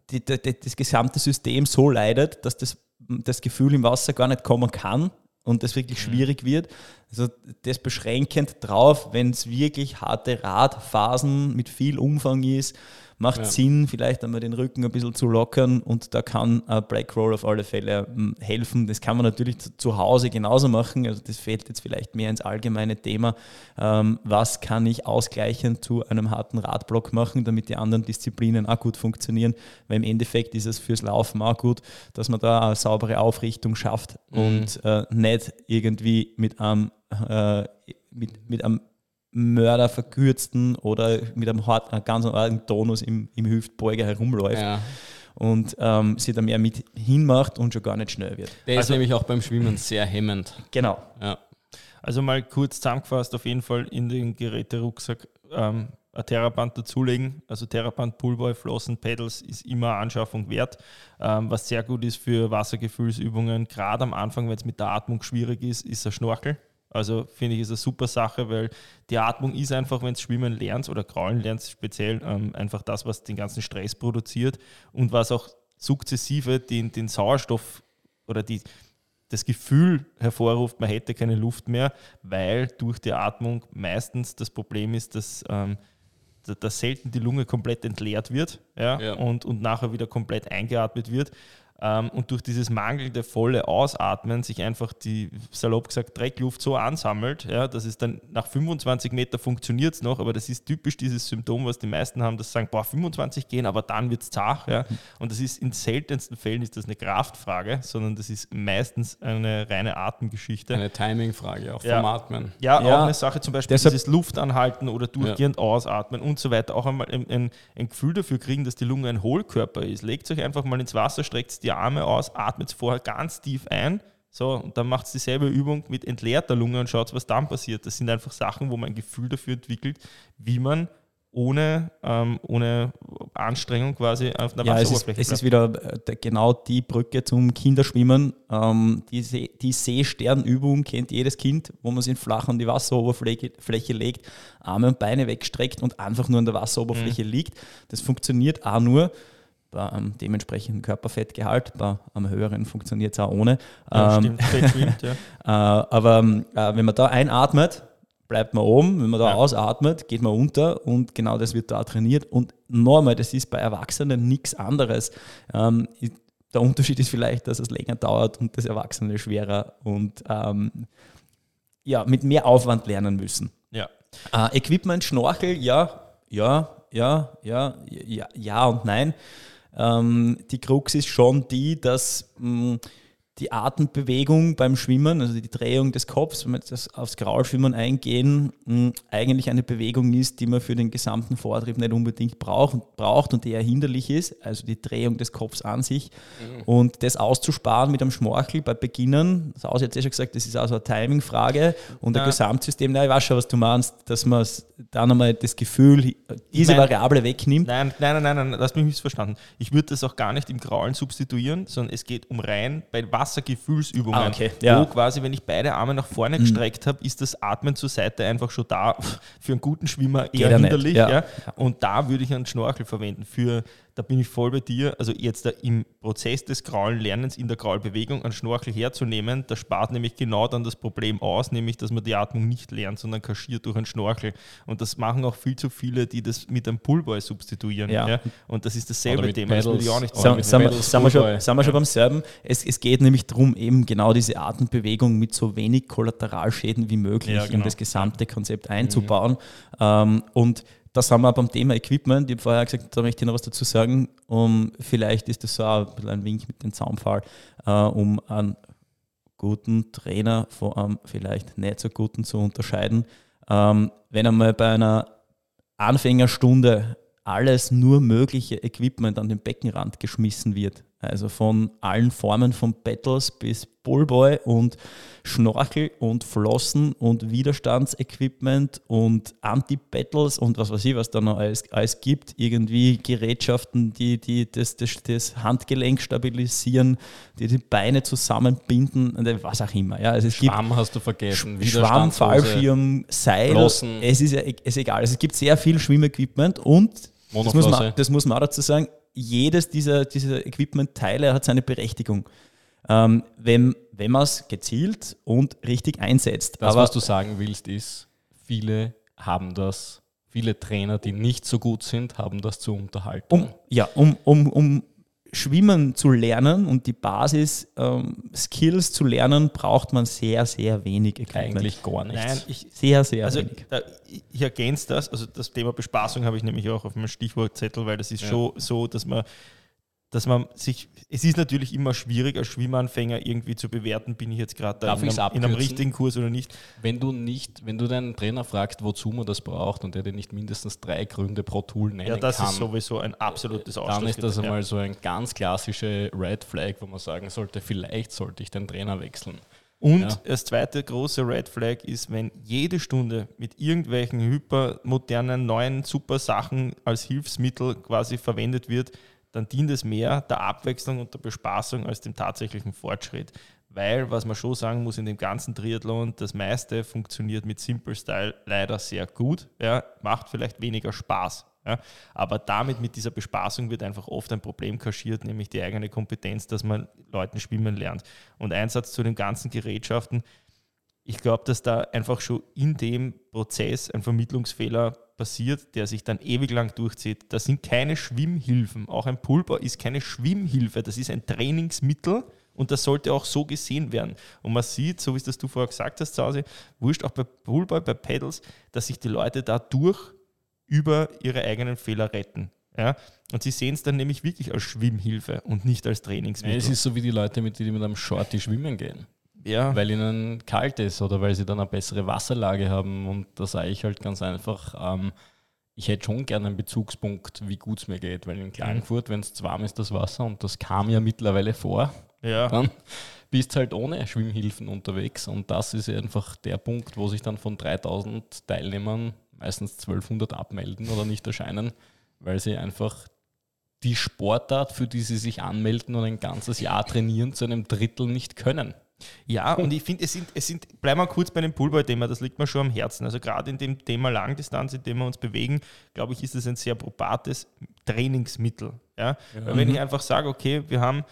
die, die, das gesamte System so leidet, dass das, das Gefühl im Wasser gar nicht kommen kann und das wirklich schwierig wird. Also das beschränkend drauf, wenn es wirklich harte Radphasen mit viel Umfang ist, macht Ja. Sinn, vielleicht einmal den Rücken ein bisschen zu lockern und da kann äh, Black Roll auf alle Fälle ähm, helfen. Das kann man natürlich zu, Hause genauso machen. Also das fällt jetzt vielleicht mehr ins allgemeine Thema. Ähm, was kann ich ausgleichend zu einem harten Radblock machen, damit die anderen Disziplinen auch gut funktionieren? Weil im Endeffekt ist es fürs Laufen auch gut, dass man da eine saubere Aufrichtung schafft und äh, nicht irgendwie mit einem, äh, mit, mit einem Mörder verkürzten oder mit einem hart, einem ganz harten Tonus im, im Hüftbeuger herumläuft Ja. und ähm, sie da mehr mit hinmacht und schon gar nicht schnell wird. Der Also- ist nämlich auch beim Schwimmen sehr hemmend. Genau. Ja. Also mal kurz zusammengefasst, auf jeden Fall in den Geräterucksack ähm, ein Theraband dazulegen. Also Theraband, Pullboy, Flossen, Pedals ist immer Anschaffung wert. Ähm, was sehr gut ist für Wassergefühlsübungen, gerade am Anfang, wenn es mit der Atmung schwierig ist, ist ein Schnorchel. Also finde ich, ist eine super Sache, weil die Atmung ist einfach, wenn du schwimmen lernst oder kraulen lernst, speziell ähm, einfach das, was den ganzen Stress produziert und was auch sukzessive den, den Sauerstoff oder die, das Gefühl hervorruft, man hätte keine Luft mehr, weil durch die Atmung meistens das Problem ist, dass, ähm, da- dass selten die Lunge komplett entleert wird ja, Ja. Und, und nachher wieder komplett eingeatmet wird. Ähm, und durch dieses mangelnde volle Ausatmen sich einfach die, salopp gesagt, Dreckluft so ansammelt, ja, dass es dann nach 25 Meter funktioniert es noch, aber das ist typisch dieses Symptom, was die meisten haben, dass sie sagen, boah, 25 gehen, aber dann wird es zart. Ja. Und das ist in seltensten Fällen ist das eine Kraftfrage, sondern das ist meistens eine reine Atemgeschichte. Eine Timing-Frage auch Ja. vom Atmen. Ja, Ja, auch eine Sache zum Beispiel, deshalb- dieses Luftanhalten oder durchgehend ausatmen und so weiter. Auch einmal ein, ein, ein Gefühl dafür kriegen, dass die Lunge ein Hohlkörper ist. Legt euch einfach mal ins Wasser, streckt die Arme aus, atmet vorher ganz tief ein. So, und dann macht dieselbe Übung mit entleerter Lunge und schaut, was dann passiert. Das sind einfach Sachen, wo man ein Gefühl dafür entwickelt, wie man ohne, ähm, ohne Anstrengung quasi auf einer Ja, es ist, es ist wieder äh, der- genau die Brücke zum Kinderschwimmen. Ähm, die See, die Seesternübung kennt jedes Kind, wo man sich flach an die Wasseroberfläche Fläche legt, Arme und Beine wegstreckt und einfach nur an der Wasseroberfläche Mhm. liegt. Das funktioniert auch nur bei einem dementsprechenden Körperfettgehalt, bei einem höheren funktioniert es auch ohne. Ja, Ähm, stimmt, schwimmt, ja. Äh, aber ähm, äh, wenn man da einatmet, bleibt man oben. Wenn man da Ja. ausatmet, geht man unter und genau das wird da trainiert. Und nochmal, das ist bei Erwachsenen nichts anderes. Ähm, der Unterschied ist vielleicht, dass es länger dauert und das Erwachsene schwerer und ähm, ja, mit mehr Aufwand lernen müssen. ja. Äh, Equipment, Schnorchel, ja, ja, ja, ja, ja, ja und nein. Ähm, die Krux ist schon die, dass mh, die Atembewegung beim Schwimmen, also die Drehung des Kopfs, wenn wir jetzt das aufs Graulschwimmen eingehen, mh, eigentlich eine Bewegung ist, die man für den gesamten Vortrieb nicht unbedingt braucht, braucht und die eher hinderlich ist, also die Drehung des Kopfs an sich. Und das auszusparen mit einem Schnorchel bei Beginnern, das du jetzt eh schon gesagt, das ist also eine Timing-Frage und Na. ein Gesamtsystem, na, ich weiß schon, was du meinst, dass man dann einmal das Gefühl, diese mein- Variable wegnimmt. Nein, nein, nein, nein, nein, das mich missverstanden. Ich würde das auch gar nicht im Graulen substituieren, sondern es geht um rein bei Wassergefühlsübungen. Ah, okay, ja. Mhm. Wo quasi, wenn ich beide Arme nach vorne gestreckt habe, ist das Atmen zur Seite einfach schon da. Für einen guten Schwimmer eher hinderlich. ja. Ja. Und da würde ich einen Schnorchel verwenden. Für da bin ich voll bei dir. Also jetzt im Prozess des grauen Lernens in der Graulbewegung einen Schnorchel herzunehmen, das spart nämlich genau dann das Problem aus, nämlich dass man die Atmung nicht lernt, sondern kaschiert durch einen Schnorchel. Und das machen auch viel zu viele, die das mit einem Pullboy substituieren. Ja. ja. Und das ist dasselbe Thema. Pedals, das will ich auch nicht sagen. Sind wir schon, sind wir schon beim selben? Es, es geht nämlich darum, eben genau diese Atembewegung mit so wenig Kollateralschäden wie möglich ja, genau. in das gesamte Konzept einzubauen. Mhm. Ähm, und das haben wir beim Thema Equipment. Ich habe vorher gesagt, da möchte ich noch was dazu sagen. Um, vielleicht ist das so ein, ein Wink mit dem Zaunpfahl, äh, um einen guten Trainer von einem vielleicht nicht so guten zu unterscheiden. Ähm, wenn einmal bei einer Anfängerstunde alles nur mögliche Equipment an den Beckenrand geschmissen wird, also von allen Formen von Battles bis Bullboy und Schnorchel und Flossen und Widerstandsequipment und Anti-Battles und was weiß ich, was da noch alles, alles gibt. Irgendwie Gerätschaften, die, die das, das, das Handgelenk stabilisieren, die die Beine zusammenbinden, was auch immer. Ja, also es Schwamm gibt hast du vergessen. Schwamm, Fallschirm, Seil. Flossen. Es ist, es ist egal. Also es gibt sehr viel Schwimmequipment und das muss, man, das muss man auch dazu sagen, jedes dieser, dieser Equipment-Teile hat seine Berechtigung. Ähm, wenn wenn man es gezielt und richtig einsetzt. Das, Aber, was du sagen willst, ist, viele haben das, viele Trainer, die nicht so gut sind, haben das zur Unterhaltung. Um, ja, um, um, um Schwimmen zu lernen und die Basis-Skills ähm, zu lernen, braucht man sehr, sehr wenig Equipment. Eigentlich gar nichts. Nein, ich, sehr, sehr also wenig. Da, ich ergänze das, also das Thema Bespaßung habe ich nämlich auch auf meinem Stichwortzettel, weil das ist ja. schon so, dass man dass man sich, es ist natürlich immer schwierig als Schwimmanfänger irgendwie zu bewerten, bin ich jetzt gerade in, in, einem richtigen Kurs oder nicht. Wenn du nicht, wenn du deinen Trainer fragst, wozu man das braucht und der dir nicht mindestens drei Gründe pro Tool nennen kann. Ja, das kann, ist sowieso ein absolutes Dann ist das einmal so ein ganz klassische Red Flag, wo man sagen sollte, vielleicht sollte ich den Trainer wechseln. Und ja. das zweite große Red Flag ist, wenn jede Stunde mit irgendwelchen hypermodernen neuen super Sachen als Hilfsmittel quasi verwendet wird, dann dient es mehr der Abwechslung und der Bespaßung als dem tatsächlichen Fortschritt. Weil, was man schon sagen muss, in dem ganzen Triathlon, das meiste funktioniert mit Simple Style leider sehr gut. Ja, macht vielleicht weniger Spaß. Ja, aber damit, mit dieser Bespaßung, wird einfach oft ein Problem kaschiert, nämlich die eigene Kompetenz, dass man Leuten schwimmen lernt. Und Einsatz zu den ganzen Gerätschaften, ich glaube, dass da einfach schon in dem Prozess ein Vermittlungsfehler passiert, der sich dann ewig lang durchzieht. Das sind keine Schwimmhilfen. Auch ein Pulver ist keine Schwimmhilfe. Das ist ein Trainingsmittel und das sollte auch so gesehen werden. Und man sieht, so wie es das du vorher gesagt hast, Sasi, wurscht auch bei Pulver, bei Pedals, dass sich die Leute dadurch über ihre eigenen Fehler retten. Ja? Und sie sehen es dann nämlich wirklich als Schwimmhilfe und nicht als Trainingsmittel. Ja, es ist so wie die Leute, mit, die mit einem Shorty schwimmen gehen. Ja. Weil ihnen kalt ist oder weil sie dann eine bessere Wasserlage haben. Und da sage ich halt ganz einfach, ähm, ich hätte schon gerne einen Bezugspunkt, wie gut es mir geht, weil in Klagenfurt, wenn es zu warm ist, das Wasser, und das kam ja mittlerweile vor, ja. dann bist du halt ohne Schwimmhilfen unterwegs. Und das ist einfach der Punkt, wo sich dann von 3000 Teilnehmern meistens 1200 abmelden oder nicht erscheinen, weil sie einfach die Sportart, für die sie sich anmelden und ein ganzes Jahr trainieren, zu einem Drittel nicht können. Ja, und ich finde, es sind, es sind, bleiben wir kurz bei dem Pullboy-Thema, das liegt mir schon am Herzen. Also gerade in dem Thema Langdistanz, in dem wir uns bewegen, glaube ich, ist es ein sehr probates Trainingsmittel. Ja? ja. Weil wenn ich einfach sage, okay, wir haben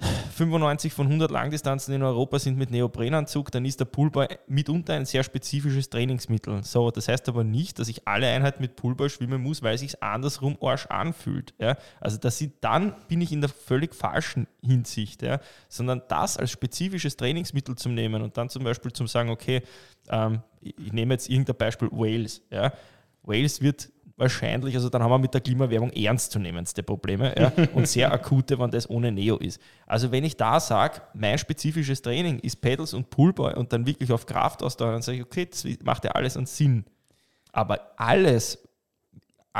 95 von 100 Langdistanzen in Europa sind mit Neoprenanzug, dann ist der Poolball mitunter ein sehr spezifisches Trainingsmittel. So, das heißt aber nicht, dass ich alle Einheiten mit Poolball schwimmen muss, weil es sich andersrum Arsch anfühlt. Ja? Also das sind, dann bin ich in der völlig falschen Hinsicht, ja? sondern das als spezifisches Trainingsmittel zu nehmen und dann zum Beispiel zu sagen, okay, ähm, ich nehme jetzt irgendein Beispiel Wales. Ja? Wales wird wahrscheinlich, also dann haben wir mit der Klimawerbung ernstzunehmendste Probleme ja, und sehr akute, wenn das ohne Neo ist. Also wenn ich da sage, mein spezifisches Training ist Pedals und Pullboy und dann wirklich auf Kraft ausdauern, dann sage ich, okay, das macht ja alles einen Sinn. Aber alles,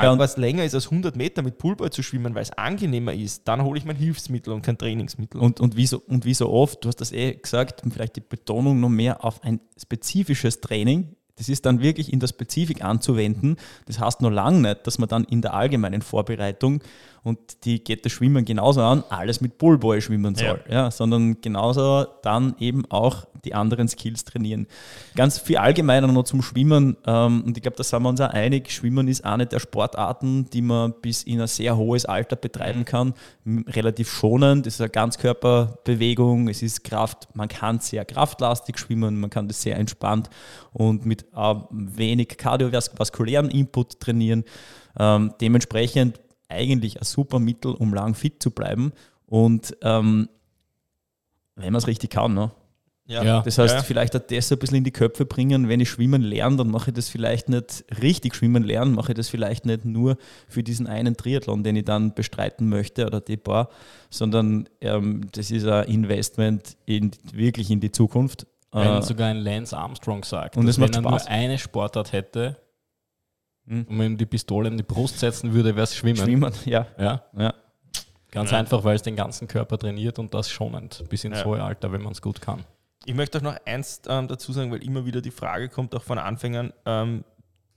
ja, was länger ist als 100 Meter mit Pullboy zu schwimmen, weil es angenehmer ist, dann hole ich mein Hilfsmittel und kein Trainingsmittel. Und, und, wie so, und wie so oft, du hast das eh gesagt, vielleicht die Betonung noch mehr auf ein spezifisches Training das ist dann wirklich in der Spezifik anzuwenden. Das heißt noch lange nicht, dass man dann in der allgemeinen Vorbereitung, und die geht das Schwimmen genauso an, alles mit Bullboy schwimmen soll, ja. ja. sondern genauso dann eben auch die anderen Skills trainieren. Ganz viel allgemeiner noch zum Schwimmen. Ähm, und ich glaube, da sind wir uns auch einig. Schwimmen ist eine der Sportarten, die man bis in ein sehr hohes Alter betreiben kann. Relativ schonend. Es ist eine Ganzkörperbewegung. Es ist Kraft. Man kann sehr kraftlastig schwimmen. Man kann das sehr entspannt und mit äh, wenig kardiovaskulären Input trainieren. Ähm, dementsprechend eigentlich ein super Mittel, um lang fit zu bleiben. Und ähm, wenn man es richtig kann, ne? Ja. ja. Das heißt, ja. vielleicht auch das ein bisschen in die Köpfe bringen, wenn ich schwimmen lerne, dann mache ich das vielleicht nicht richtig schwimmen lernen, mache ich das vielleicht nicht nur für diesen einen Triathlon, den ich dann bestreiten möchte oder die paar, sondern ähm, das ist ein Investment in, wirklich in die Zukunft. Wenn äh, sogar ein Lance Armstrong sagt, und dass wenn er nur eine Sportart hätte, hm. und man ihm die Pistole in die Brust setzen würde, wäre es Schwimmen. Schwimmen, ja. ja. ja. Ganz ja. einfach, weil es den ganzen Körper trainiert und das schonend bis ins ja. hohe Alter, wenn man es gut kann. Ich möchte auch noch eins ähm, dazu sagen, weil immer wieder die Frage kommt, auch von Anfängern, ähm,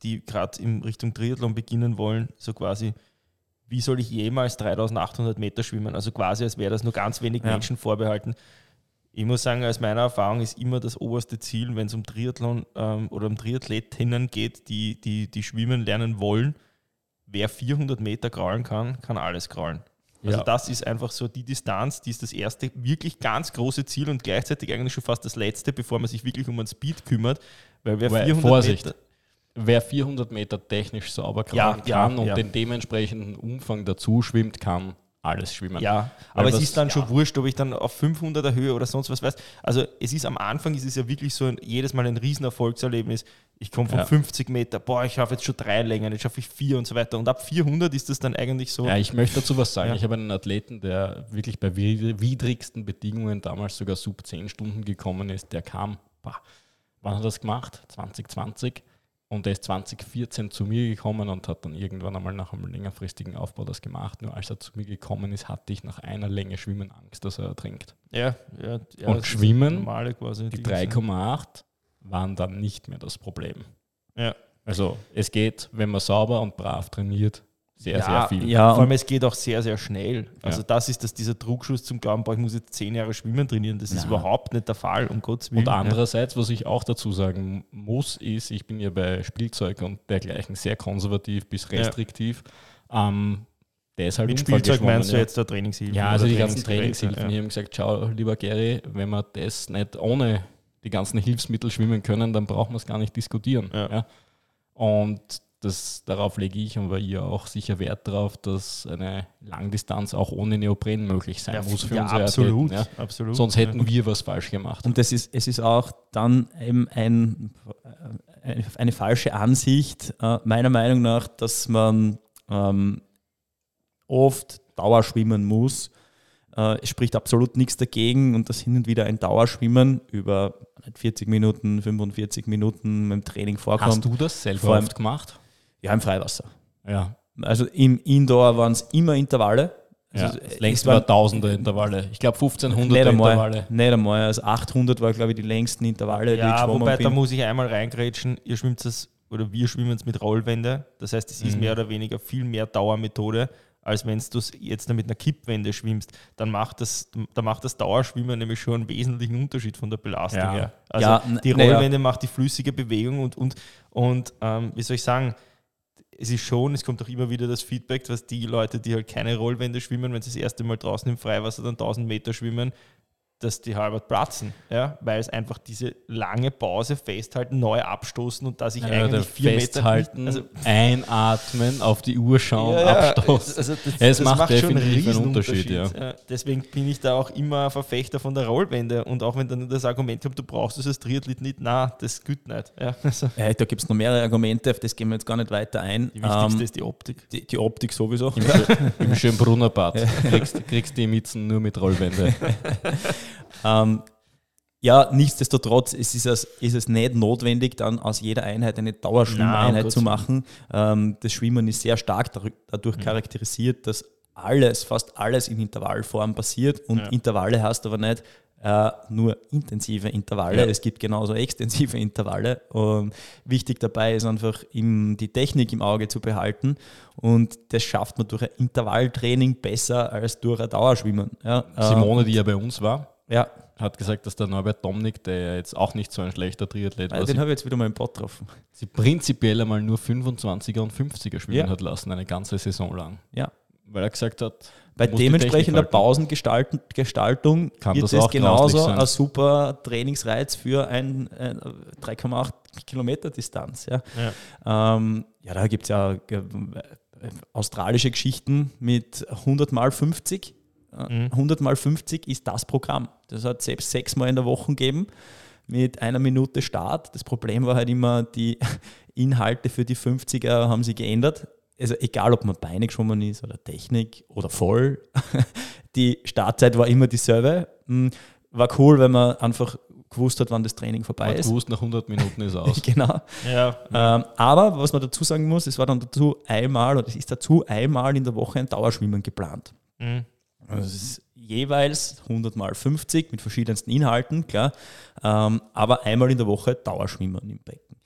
die gerade in Richtung Triathlon beginnen wollen, so quasi, wie soll ich jemals 3800 Meter schwimmen? Also quasi, als wäre das nur ganz wenig ja. Menschen vorbehalten. Ich muss sagen, aus meiner Erfahrung ist immer das oberste Ziel, wenn es um Triathlon ähm, oder um Triathletinnen geht, die, die, die schwimmen lernen wollen. Wer 400 Meter kraulen kann, kann alles kraulen. Also ja. das ist einfach so die Distanz, die ist das erste wirklich ganz große Ziel und gleichzeitig eigentlich schon fast das letzte, bevor man sich wirklich um den Speed kümmert. Weil wer Weil, 400 Vorsicht. Meter wer 400 Meter technisch sauber ja, kann ja, und ja. den dementsprechenden Umfang dazu schwimmt, kann alles schwimmen. Ja, aber es ist dann schon wurscht, ob ich dann auf 500er Höhe oder sonst was weiß. Also es ist am Anfang ist es ja wirklich so ein, jedes Mal ein Riesenerfolgserlebnis. Ich komme von ja. 50 Meter, boah, ich schaffe jetzt schon drei Längen, jetzt schaffe ich vier und so weiter. Und ab 400 ist das dann eigentlich so. Ja, ich möchte dazu was sagen. Ja. Ich habe einen Athleten, der wirklich bei widrigsten Bedingungen damals sogar sub 10 Stunden gekommen ist. Der kam, boah, wann hat er das gemacht? 2020 und er ist 2014 zu mir gekommen und hat dann irgendwann einmal nach einem längerfristigen Aufbau das gemacht. Nur als er zu mir gekommen ist, hatte ich nach einer Länge Schwimmen Angst, dass er ertrinkt. Ja, ja. ja und Schwimmen, quasi die 3,8 waren dann nicht mehr das Problem. Ja. Also es geht, wenn man sauber und brav trainiert, sehr, ja, sehr viel. Ja, vor allem es geht auch sehr, sehr schnell. Also ja. das ist das, dieser Druckschuss zum Glauben, boah, ich muss jetzt zehn Jahre schwimmen trainieren. Das ist überhaupt nicht der Fall, um Gottes Willen. Und andererseits, was ich auch dazu sagen muss, ist, ich bin ja bei Spielzeug und dergleichen sehr konservativ bis restriktiv. Ja. Ähm, deshalb Mit Spielzeug meinst du jetzt der Trainingshilfen? Ja, also die ganzen Trainingshilfen. Ja. Ich habe gesagt, schau, lieber Gary, wenn wir das nicht ohne die ganzen Hilfsmittel schwimmen können, dann brauchen wir es gar nicht diskutieren. Ja. Und das, darauf lege ich und weil ihr auch sicher Wert darauf, dass eine Langdistanz auch ohne Neopren möglich sein ja, muss für ja, unsere absolut, Athleten, ja? absolut. Sonst hätten ja. wir was falsch gemacht. Und das ist, es ist auch dann eben ein, eine, eine falsche Ansicht, äh, meiner Meinung nach, dass man ähm, oft Dauerschwimmen muss. Äh, es spricht absolut nichts dagegen und das hin und wieder ein Dauerschwimmen über 40 Minuten, 45 Minuten mit dem Training vorkommt. Hast du das selber oft gemacht? Ja, im Freiwasser. Ja. Also im Indoor waren es immer Intervalle. Also ja, das längste war Tausender Intervalle. Ich glaube 1500 nicht einmal, Intervalle. Nicht einmal. Also 800 war, glaube ich, die längsten Intervalle, ja, die ich wobei, bin. da muss ich einmal reingrätschen. Ihr schwimmt es, oder wir schwimmen es mit Rollwände. Das heißt, es ist mhm. mehr oder weniger viel mehr Dauermethode, als wenn du jetzt mit einer Kippwende schwimmst. Dann macht das, da macht das Dauerschwimmen nämlich schon einen wesentlichen Unterschied von der Belastung ja. her. Also ja, die Rollwände ja. macht die flüssige Bewegung und, und, und ähm, wie soll ich sagen, es ist schon, es kommt auch immer wieder das Feedback, dass die Leute, die halt keine Rollwände schwimmen, wenn sie das erste Mal draußen im Freiwasser dann 1000 Meter schwimmen, dass die halbert platzen, ja, weil es einfach diese lange Pause festhalten, neu abstoßen und da sich ja, eigentlich vier festhalten, Meter also einatmen, auf die Uhr schauen, ja, abstoßen. Also das, es das macht, macht definitiv einen Unterschied. Ja. ja. Deswegen bin ich da auch immer Verfechter von der Rollwende und auch wenn dann das Argument kommt, du brauchst es als Triathlet nicht, na, das geht nicht. Ja, also. da gibt es noch mehrere Argumente, auf das gehen wir jetzt gar nicht weiter ein. Die wichtigste ähm, ist die Optik. Die, die Optik sowieso. Im, im schönen Brunnerbad kriegst, kriegst die Mitzen nur mit Rollwände. Ähm, ja, nichtsdestotrotz ist es, ist es nicht notwendig, dann aus jeder Einheit eine Dauerschwimmeinheit zu machen. Ähm, das Schwimmen ist sehr stark dadurch mhm. charakterisiert, dass alles, fast alles in Intervallform passiert und ja. Intervalle heißt aber nicht äh, nur intensive Intervalle, ja. es gibt genauso extensive Intervalle. Und wichtig dabei ist einfach im, die Technik im Auge zu behalten und das schafft man durch ein Intervalltraining besser als durch ein Dauerschwimmen. Ja, Simone, ähm, die ja bei uns war, Ja. hat gesagt, dass der Norbert Domnick, der ja jetzt auch nicht so ein schlechter Triathlet war, Den habe ich jetzt wieder mal im Pod getroffen. sie prinzipiell einmal nur 25er und 50er schwimmen Ja. hat lassen, eine ganze Saison lang. Ja. Weil er gesagt hat, Bei dementsprechender. Pausengestaltung Kann wird das das genauso ein super Trainingsreiz für ein, ein 3,8 Kilometer Distanz. Ja, ja. Ähm, ja da gibt es ja äh, australische Geschichten mit 100 mal 50. Äh, 100 mal 50 ist das Programm. Das hat selbst sechsmal in der Woche gegeben mit einer Minute Start. Das Problem war halt immer, die Inhalte für die 50er haben sie geändert. Also egal, ob man Beine geschwommen ist oder Technik oder voll, die Startzeit war immer dieselbe. Hm, War cool, wenn man einfach gewusst hat, wann das Training vorbei man ist. gewusst, nach 100 Minuten ist aus. genau. Ja. Ähm, aber was man dazu sagen muss, es war dann dazu einmal oder es ist dazu einmal in der Woche ein Dauerschwimmen geplant. Mhm. Also es ist jeweils 100 mal 50 mit verschiedensten Inhalten, klar, ähm, aber einmal in der Woche Dauerschwimmen im Becken.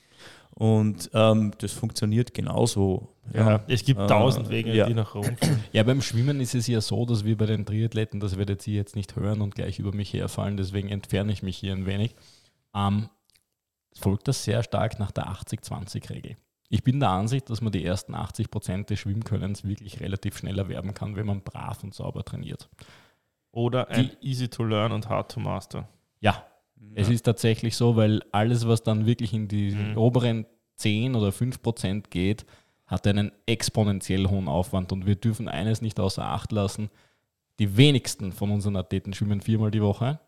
Und ähm, das funktioniert genauso. Ja, es gibt Äh, tausend Wege, ja. die nach Rom. Ja, beim Schwimmen ist es ja so, dass wir bei den Triathleten, das werdet ihr jetzt nicht hören und gleich über mich herfallen, deswegen entferne ich mich hier ein wenig, ähm, folgt das sehr stark nach der 80-20-Regel. Ich bin der Ansicht, dass man die ersten 80 Prozent des Schwimmkönnens wirklich relativ schnell erwerben kann, wenn man brav und sauber trainiert. Oder ein Easy to Learn und Hard to Master. Ja, es ist tatsächlich so, weil alles, was dann wirklich in die Mhm. oberen 10 oder 5 Prozent geht, hat einen exponentiell hohen Aufwand. Und wir dürfen eines nicht außer Acht lassen. Die wenigsten von unseren Athleten schwimmen viermal die Woche.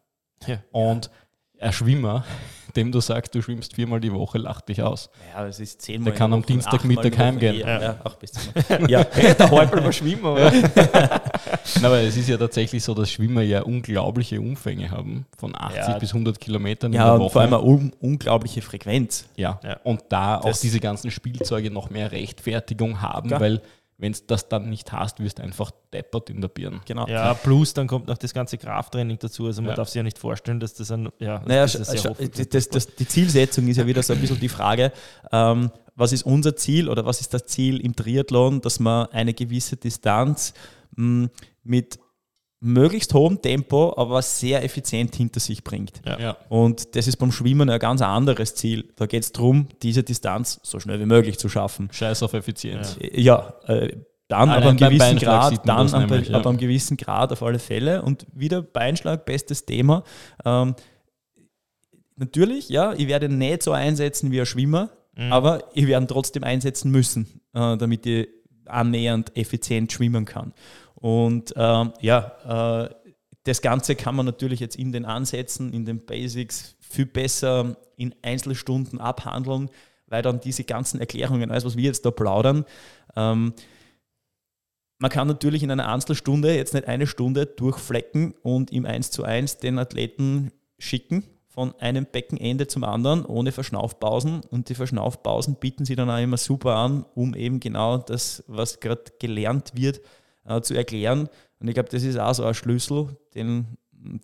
Ja. Und ein Schwimmer, dem du sagst, du schwimmst viermal die Woche, lacht dich aus. Ja, es ist zehnmal. Der kann in am Dienstagmittag in der heimgehen. Ja. Ja, auch bis zum- ja. Der Häupl mal schwimmen, oder? Na, aber es ist ja tatsächlich so, dass Schwimmer ja unglaubliche Umfänge haben, von 80 Ja. bis 100 Kilometern in ja, der und Woche. vor allem eine un unglaubliche Frequenz. Ja. Ja. und da auch Das- diese ganzen Spielzeuge noch mehr Rechtfertigung haben, Klar. weil wenn du das dann nicht hast, wirst du einfach deppert in der Birne. Genau. Ja, plus dann kommt noch das ganze Krafttraining dazu. Also man Ja. darf sich ja nicht vorstellen, dass das ein, ja, Naja, das ist sehr sch- hoffentlich- das, das, die Zielsetzung ist ja wieder so ein bisschen die Frage, ähm, was ist unser Ziel oder was ist das Ziel im Triathlon, dass man eine gewisse Distanz mh, mit möglichst hohem Tempo, aber sehr effizient hinter sich bringt. Ja. Und das ist beim Schwimmen ein ganz anderes Ziel. Da geht es darum, diese Distanz so schnell wie möglich zu schaffen. Scheiß auf Effizienz. Ja, äh, dann Allein aber einem beim gewissen Grad, dann aber, nämlich, ja. aber einem gewissen Grad auf alle Fälle. Und wieder Beinschlag, bestes Thema. Ähm, natürlich, ja, ich werde nicht so einsetzen wie ein Schwimmer, Mhm. aber ich werde trotzdem einsetzen müssen, äh, damit ich annähernd effizient schwimmen kann. Und ähm, ja, äh, das Ganze kann man natürlich jetzt in den Ansätzen, in den Basics viel besser in Einzelstunden abhandeln, weil dann diese ganzen Erklärungen, alles was wir jetzt da plaudern, ähm, man kann natürlich in einer Einzelstunde jetzt nicht eine Stunde durchflecken und im 1 zu 1 den Athleten schicken von einem Beckenende zum anderen ohne Verschnaufpausen. Und die Verschnaufpausen bieten sie dann auch immer super an, um eben genau das, was gerade gelernt wird, äh, zu erklären. Und ich glaube, das ist auch so ein Schlüssel, den,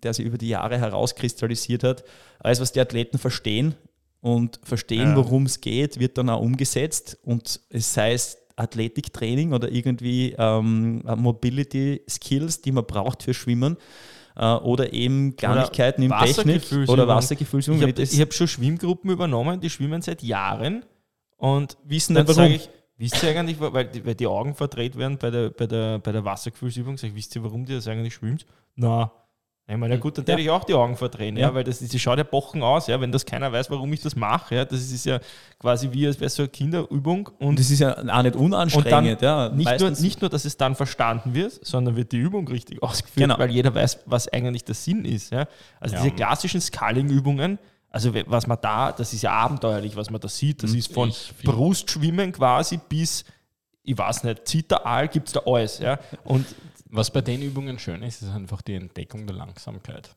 der sich über die Jahre herauskristallisiert hat. Alles, was die Athleten verstehen und verstehen, Ja. worum es geht, wird dann auch umgesetzt. Und es sei es Athletiktraining oder irgendwie ähm, Mobility Skills, die man braucht für Schwimmen. Äh, oder eben Kleinigkeiten im Technik oder Wassergefühlsübung. Ich habe hab schon Schwimmgruppen übernommen, die schwimmen seit Jahren und Wissen dann warum. ich, wisst ihr eigentlich, weil die, weil die Augen verdreht werden bei der, bei der, bei der Wassergefühlsübung, sage ich, wisst ihr, warum die das eigentlich schwimmt? Na, ich meine, ja gut, dann Ja. ich auch die Augen verdrehen, ja, Ja. weil das, das schaut ja bochen aus, ja, wenn das keiner weiß, warum ich das mache, ja, das ist ja quasi wie, als wäre so eine Kinderübung und das ist ja auch nicht unanstrengend. ja. nicht, nur, nicht nur, dass es dann verstanden wird, sondern wird die Übung richtig ausgeführt, Genau. weil jeder weiß, was eigentlich der Sinn ist. Ja? Also Ja. diese klassischen Sculling-Übungen, also was man da, das ist ja abenteuerlich, was man da sieht. Das Mhm. ist von Brustschwimmen quasi bis, ich weiß nicht, Zitteraal gibt es da alles. Ja? Und Was bei den Übungen schön ist, ist einfach die Entdeckung der Langsamkeit.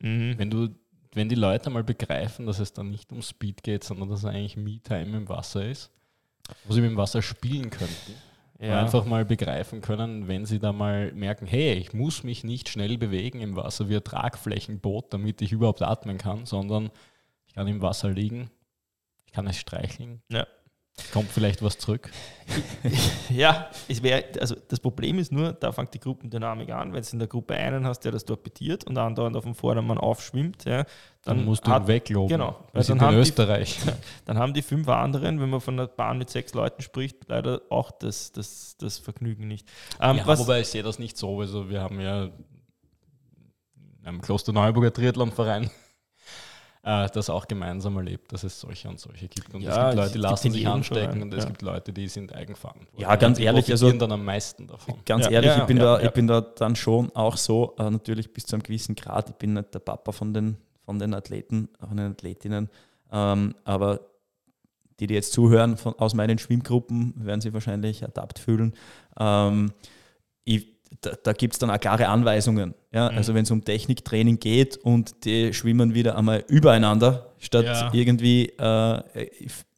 mhm. Wenn du, wenn die Leute mal begreifen, dass es dann nicht um Speed geht, sondern dass es eigentlich Me-Time im Wasser ist, wo sie mit dem Wasser spielen könnten, ja. einfach mal begreifen können, wenn sie da mal merken, hey, ich muss mich nicht schnell bewegen im Wasser wie ein Tragflächenboot, damit ich überhaupt atmen kann, sondern ich kann im Wasser liegen, ich kann es streicheln, Ja. Kommt vielleicht was zurück? ja, es wäre, also das Problem ist nur, da fängt die Gruppendynamik an. Wenn du in der Gruppe einen hast, der das torpediert und andauernd auf dem Vordermann aufschwimmt, ja, dann, dann musst du ihn wegloben. Genau. Wir sind in Österreich. Die, dann haben die fünf anderen, wenn man von einer Bahn mit sechs Leuten spricht, leider auch das, das, das Vergnügen nicht. Ähm, ja, wobei ich sehe das nicht so. Also wir haben ja im Kloster Neuburger Triathlonverein äh, das auch gemeinsam erlebt, dass es solche und solche gibt. Und ja, es gibt Leute, die lassen sich anstecken und es gibt Leute, die sind eigenverantwortlich. Ja, ganz die ehrlich, also dann am meisten davon. Ganz ja. ehrlich, ich, bin da, ich bin da dann schon auch so, äh, natürlich bis zu einem gewissen Grad, ich bin nicht der Papa von den, von den Athleten, von den Athletinnen, ähm, aber die, die jetzt zuhören von, aus meinen Schwimmgruppen, werden sich wahrscheinlich adapt fühlen. Ähm, ich da, da gibt es dann auch klare Anweisungen. Ja? Mhm. Also wenn es um Techniktraining geht und die schwimmen wieder einmal übereinander, statt ja. irgendwie äh,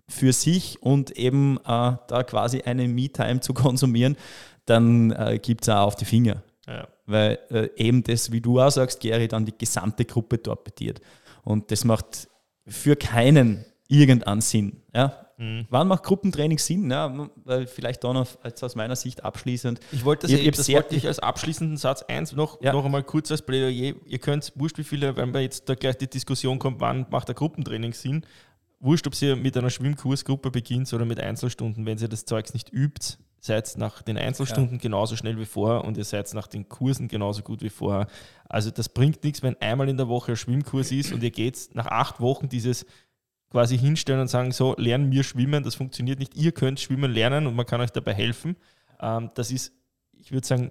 für sich und eben äh, da quasi eine Me-Time zu konsumieren, dann äh, gibt es auch auf die Finger. Ja. Weil äh, eben das, wie du auch sagst, Gary, dann die gesamte Gruppe torpediert. Und das macht für keinen irgendeinen Sinn. Ja? Mhm. Wann macht Gruppentraining Sinn? Ja, weil vielleicht da noch als aus meiner Sicht abschließend. Ich wollte das, ich, das wollte ich als abschließenden Satz eins noch, ja. noch einmal kurz als Plädoyer. Ihr könnt, wurscht wie viele, wenn wir jetzt da gleich die Diskussion kommt, wann macht der Gruppentraining Sinn, wurscht, ob ihr mit einer Schwimmkursgruppe beginnt oder mit Einzelstunden, wenn ihr das Zeugs nicht übt, seid nach den Einzelstunden ja. genauso schnell wie vorher und ihr seid nach den Kursen genauso gut wie vorher. Also das bringt nichts, wenn einmal in der Woche ein Schwimmkurs ist und ihr geht nach acht Wochen dieses quasi hinstellen und sagen, so, lernen wir schwimmen, das funktioniert nicht, ihr könnt schwimmen lernen und man kann euch dabei helfen. Ähm, das ist, ich würde sagen,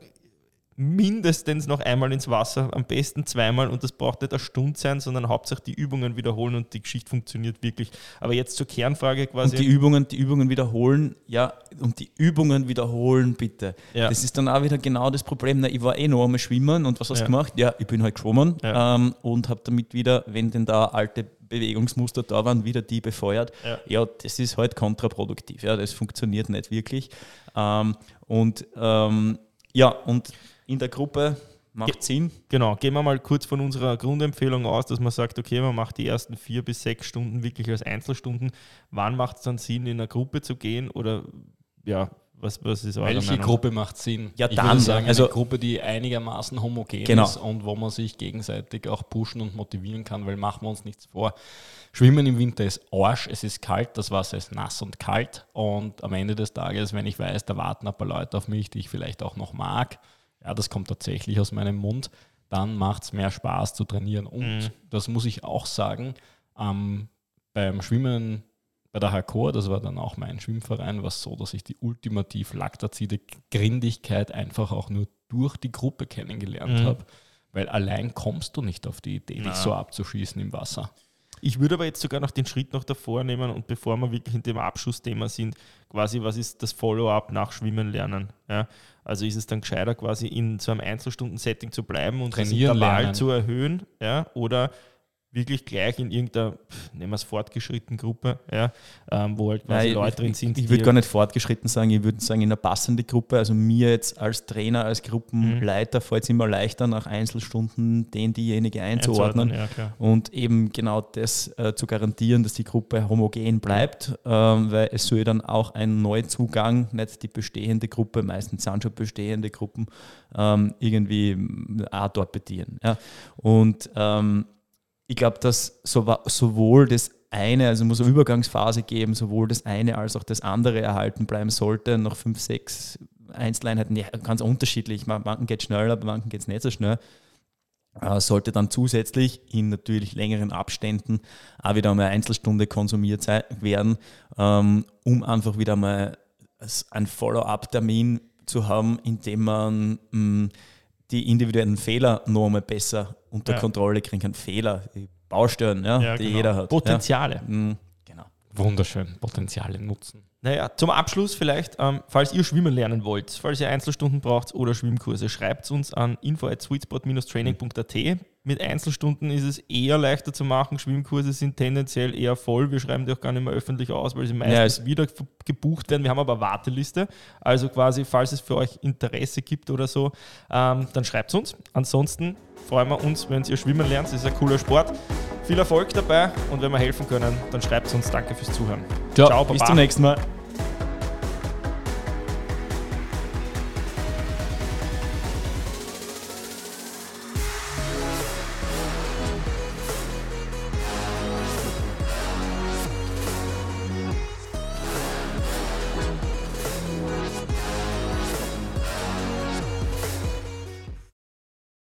mindestens noch einmal ins Wasser, am besten zweimal und das braucht nicht eine Stunde sein, sondern hauptsächlich die Übungen wiederholen und die Geschichte funktioniert wirklich. Aber jetzt zur Kernfrage quasi. Und die Übungen, die Übungen wiederholen, ja, und die Übungen wiederholen bitte. Ja. Das ist dann auch wieder genau das Problem. Na, ich war eh noch einmal schwimmen und was hast du ja. gemacht? Ja, ich bin halt geschwommen ja. ähm, und habe damit wieder, wenn denn da alte Bewegungsmuster da waren, wieder die befeuert. Ja, ja das ist halt kontraproduktiv. Ja, das funktioniert nicht wirklich. Ähm, und ähm, ja, und in der Gruppe macht Sinn. Genau, gehen wir mal kurz von unserer Grundempfehlung aus, dass man sagt, okay, man macht die ersten vier bis sechs Stunden wirklich als Einzelstunden. Wann macht es dann Sinn, in eine Gruppe zu gehen? Oder ja, was, was ist eure Welche Meinung? Gruppe macht Sinn? Ja, ich dann sagen, also eine Gruppe, die einigermaßen homogen genau. ist und wo man sich gegenseitig auch pushen und motivieren kann, weil machen wir uns nichts vor. Schwimmen im Winter ist Arsch, es ist kalt, das Wasser ist nass und kalt und am Ende des Tages, wenn ich weiß, da warten ein paar Leute auf mich, die ich vielleicht auch noch mag, ja, das kommt tatsächlich aus meinem Mund, dann macht es mehr Spaß zu trainieren. Und mhm. das muss ich auch sagen, ähm, beim Schwimmen bei der Hakor, das war dann auch mein Schwimmverein, war es so, dass ich die ultimativ laktazide Grindigkeit einfach auch nur durch die Gruppe kennengelernt mhm. habe. Weil allein kommst du nicht auf die Idee, dich so abzuschießen im Wasser. Ich würde aber jetzt sogar noch den Schritt noch davor nehmen und bevor wir wirklich in dem Abschlussthema sind, quasi, was ist das Follow-up nach Schwimmen lernen? Ja? Also ist es dann gescheiter, quasi in so einem Einzelstunden-Setting zu bleiben und das Intervall zu erhöhen? Ja? Oder wirklich gleich in irgendeiner, nehmen wir es fortgeschrittenen Gruppe, ja, ähm, wo halt quasi Nein, Leute drin sind. Ich, ich würde gar nicht fortgeschritten sagen, ich würde sagen, in einer passenden Gruppe, also mir jetzt als Trainer, als Gruppenleiter mhm. fällt es immer leichter, nach Einzelstunden den, diejenige einzuordnen ja, und eben genau das äh, zu garantieren, dass die Gruppe homogen bleibt, ähm, weil es soll dann auch ein Neuzugang, nicht die bestehende Gruppe, meistens sind schon bestehende Gruppen, ähm, irgendwie äh, auch dort bedienen. Ja. Und ähm, ich glaube, dass sowohl das eine, also muss eine Übergangsphase geben, sowohl das eine als auch das andere erhalten bleiben sollte. Nach fünf, sechs Einzeleinheiten, ja, ganz unterschiedlich. Manchen geht schneller, bei manchen geht es nicht so schnell. Äh, sollte dann zusätzlich in natürlich längeren Abständen auch wieder eine Einzelstunde konsumiert werden, ähm, um einfach wieder mal einen Follow-up-Termin zu haben, in dem man mh, die individuellen Fehler noch einmal besser unter ja. Kontrolle kriegen kann. Fehler, Baustellen, ja, ja die genau. jeder hat. Potenziale. Mhm, genau. Wunderschön, Potenziale nutzen. Naja, zum Abschluss vielleicht, ähm, falls ihr schwimmen lernen wollt, falls ihr Einzelstunden braucht oder Schwimmkurse, schreibt uns an info at sweetspot-training.at. Mit Einzelstunden ist es eher leichter zu machen. Schwimmkurse sind tendenziell eher voll. Wir schreiben die auch gar nicht mehr öffentlich aus, weil sie meistens ja, wieder gebucht werden. Wir haben aber eine Warteliste. Also quasi, falls es für euch Interesse gibt oder so, ähm, dann schreibt es uns. Ansonsten freuen wir uns, wenn ihr schwimmen lernt. Das ist ein cooler Sport. Viel Erfolg dabei und wenn wir helfen können, dann schreibt es uns. Danke fürs Zuhören. Ciao, Ciao bis zum nächsten Mal.